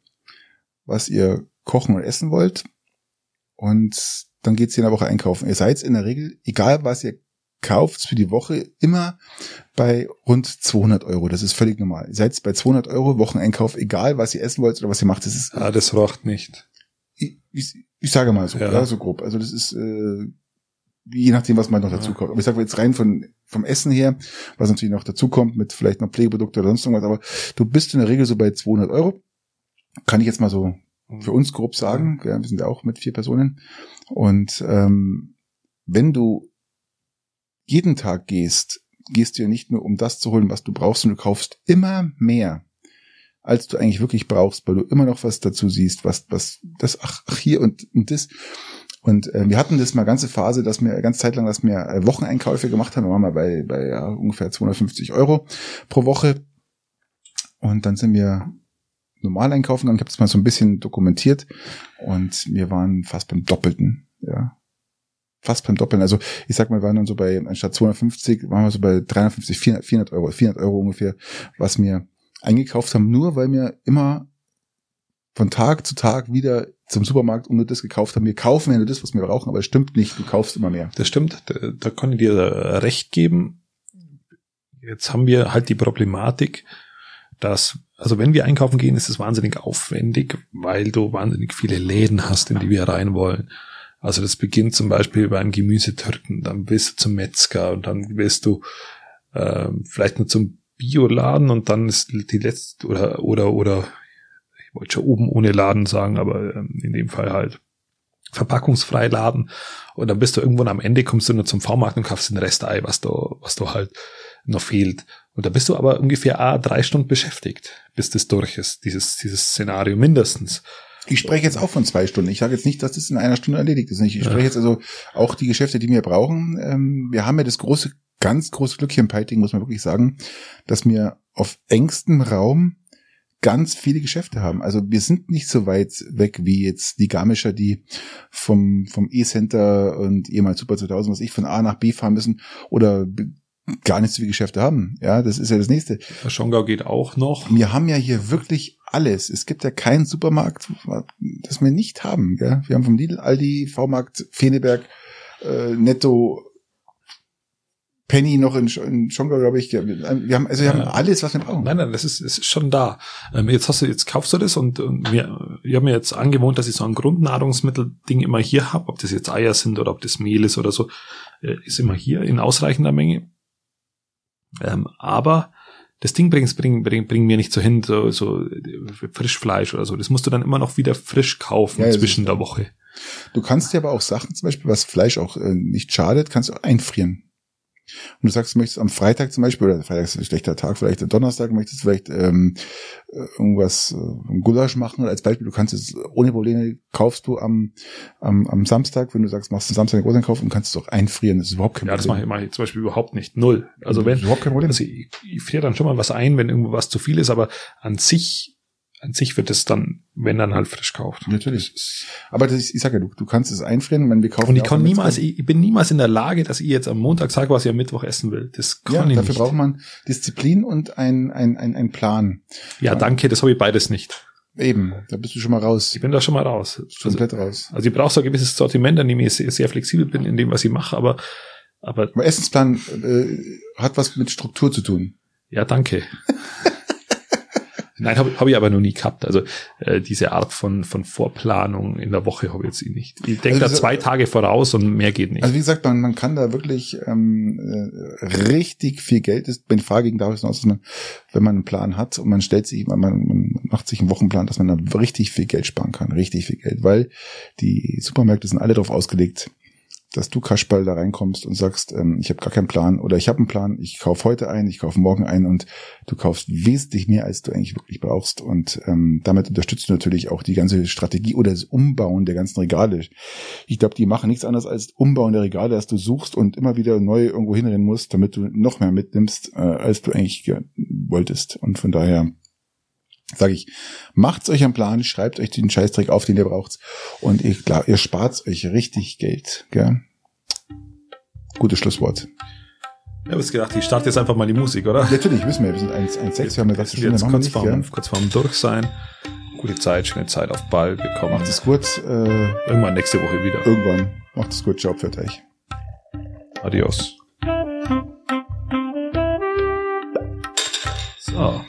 was ihr kochen und essen wollt. Und dann geht's in der Woche einkaufen. Ihr seid in der Regel, egal was ihr kauft für die Woche immer bei rund 200 Euro. Das ist völlig normal. Ihr seid bei 200 Euro Wocheneinkauf, egal was ihr essen wollt oder was ihr macht. Das ist. Ah, das rocht nicht. Ich, ich, ich sage mal so, ja. ja. so grob. Also das ist äh, je nachdem, was man noch dazu kommt. Aber ich sage jetzt rein von vom Essen her, was natürlich noch dazu kommt mit vielleicht noch Pflegeprodukte oder sonst irgendwas. Aber du bist in der Regel so bei 200 Euro. Kann ich jetzt mal so für uns grob sagen. Ja, wir sind ja auch mit vier Personen. Und ähm, wenn du jeden Tag gehst, gehst du ja nicht nur um das zu holen, was du brauchst, sondern du kaufst immer mehr, als du eigentlich wirklich brauchst, weil du immer noch was dazu siehst, was, was, das, ach, ach hier und, und das. Und äh, wir hatten das mal ganze Phase, dass wir ganz Zeit lang, dass wir äh, Wocheneinkäufe gemacht haben. Wir waren mal bei, bei ja, ungefähr 250 Euro pro Woche. Und dann sind wir normal einkaufen gegangen. Ich habe das mal so ein bisschen dokumentiert und wir waren fast beim Doppelten. Ja, fast beim Doppeln. Also ich sag mal, wir waren dann so bei, anstatt 250, waren wir so bei 350, 400, 400 Euro, 400 Euro ungefähr, was wir eingekauft haben, nur weil wir immer von Tag zu Tag wieder zum Supermarkt und nur das gekauft haben. Wir kaufen ja nur das, was wir brauchen, aber es stimmt nicht, du kaufst immer mehr. Das stimmt, da, da kann ich dir recht geben. Jetzt haben wir halt die Problematik, dass, also wenn wir einkaufen gehen, ist es wahnsinnig aufwendig, weil du wahnsinnig viele Läden hast, in die wir rein wollen. Also das beginnt zum Beispiel beim Gemüsetürken, dann bist du zum Metzger und dann bist du äh, vielleicht nur zum Bioladen und dann ist die letzte oder oder oder ich wollte schon oben ohne Laden sagen, aber ähm, in dem Fall halt verpackungsfrei Laden und dann bist du irgendwann am Ende kommst du nur zum V-Markt und kaufst den Restei, was du was du halt noch fehlt. Und da bist du aber ungefähr ah, drei Stunden beschäftigt, bis das durch ist, dieses dieses Szenario mindestens. Ich spreche jetzt auch von zwei Stunden. Ich sage jetzt nicht, dass das in einer Stunde erledigt ist. Ich spreche jetzt also auch die Geschäfte, die wir brauchen. Ähm, wir haben ja das große, ganz große Glück hier im Piting, muss man wirklich sagen, dass wir auf engstem Raum ganz viele Geschäfte haben. Also wir sind nicht so weit weg wie jetzt die Garmischer, die vom, vom E-Center und ehemals Super 2000, was ich von A nach B fahren müssen oder gar nicht so viele Geschäfte haben. Ja, das ist ja das nächste. Der Schongau geht auch noch. Wir haben ja hier wirklich alles. Es gibt ja keinen Supermarkt, das wir nicht haben. Gell? Wir haben vom Lidl, Aldi, V-Markt, Feneberg, äh, Netto, Penny noch in, in Schongau, glaube ich. Wir haben, also wir haben alles, was wir brauchen. Nein, nein, das ist, ist schon da. Ähm, jetzt hast du, jetzt kaufst du das und, und wir, ich habe mir jetzt angewohnt, dass ich so ein Grundnahrungsmittelding immer hier habe, ob das jetzt Eier sind oder ob das Mehl ist oder so, äh, ist immer hier in ausreichender Menge. Ähm, aber das Ding bringt, bringt, bringt, bringt mir nicht so hin, so, so Frischfleisch oder so. Das musst du dann immer noch wieder frisch kaufen ja, zwischen der Woche. Du kannst dir aber auch Sachen, zum Beispiel, was Fleisch auch äh, nicht schadet, kannst du auch einfrieren und du sagst, du möchtest am Freitag zum Beispiel, oder Freitag ist ein schlechter Tag, vielleicht am Donnerstag möchtest du vielleicht ähm, äh, irgendwas, äh, Gulasch machen oder als Beispiel, du kannst es ohne Probleme, kaufst du am, am, am Samstag, wenn du sagst, machst du Samstag einen Großeinkauf und kannst es auch einfrieren, das ist überhaupt kein ja, Problem. Ja, das mache ich, mach ich zum Beispiel überhaupt nicht, null. Also wenn, überhaupt kein Problem. Also ich, ich friere dann schon mal was ein, wenn irgendwo was zu viel ist, aber an sich an sich wird es dann, wenn dann halt frisch kauft. Natürlich. Aber das, ich sag ja, du, du kannst es einfrieren, wenn wir kaufen. Und ich kann niemals, ich, bin niemals in der Lage, dass ich jetzt am Montag sage, was ich am Mittwoch essen will. Das kann ja, ich dafür nicht. braucht man Disziplin und ein, ein, ein, ein Plan. Ja, danke, das habe ich beides nicht. Eben, da bist du schon mal raus. Ich bin da schon mal raus. Also, Komplett raus. also ich brauche so ein gewisses Sortiment, an dem ich sehr, sehr flexibel bin in dem, was ich mache, aber, aber Aber Essensplan äh, hat was mit Struktur zu tun. ja, danke. Nein, habe hab ich aber noch nie gehabt. Also äh, diese Art von, von Vorplanung in der Woche habe ich jetzt eh nicht. Ich denke Also da zwei Tage voraus und mehr geht nicht. Also wie gesagt, man, man kann da wirklich ähm, äh, richtig viel Geld ist. Wenn die Frage ging daraus hinaus, dass man, wenn man einen Plan hat und man stellt sich, man, man macht sich einen Wochenplan, dass man da richtig viel Geld sparen kann, richtig viel Geld, weil die Supermärkte sind alle darauf ausgelegt, dass du Kaschball da reinkommst und sagst, ähm, ich habe gar keinen Plan oder ich habe einen Plan, ich kaufe heute ein, ich kaufe morgen ein und du kaufst wesentlich mehr, als du eigentlich wirklich brauchst und ähm, damit unterstützt du natürlich auch die ganze Strategie oder das Umbauen der ganzen Regale. Ich glaube, die machen nichts anderes als Umbauen der Regale, dass du suchst und immer wieder neu irgendwo hinrennen musst, damit du noch mehr mitnimmst, äh, als du eigentlich ge- wolltest und von daher sage ich, macht's euch einen Plan, schreibt euch den Scheißdreck auf, den ihr braucht und ihr, klar, ihr spart euch richtig Geld. Gell? Gutes Schlusswort. Ich habe jetzt gedacht, ich starte jetzt einfach mal die Musik, oder? Natürlich, wissen wir, wir sind 1,6, wir haben ja Wir gesagt, sind Stunde jetzt wir kurz nicht, vorm, gell? kurz vorm Durch sein. Gute Zeit, schöne Zeit auf Ball bekommen. Macht es gut, äh, Irgendwann nächste Woche wieder. irgendwann. Macht es gut, ciao, für euch. Adios. So.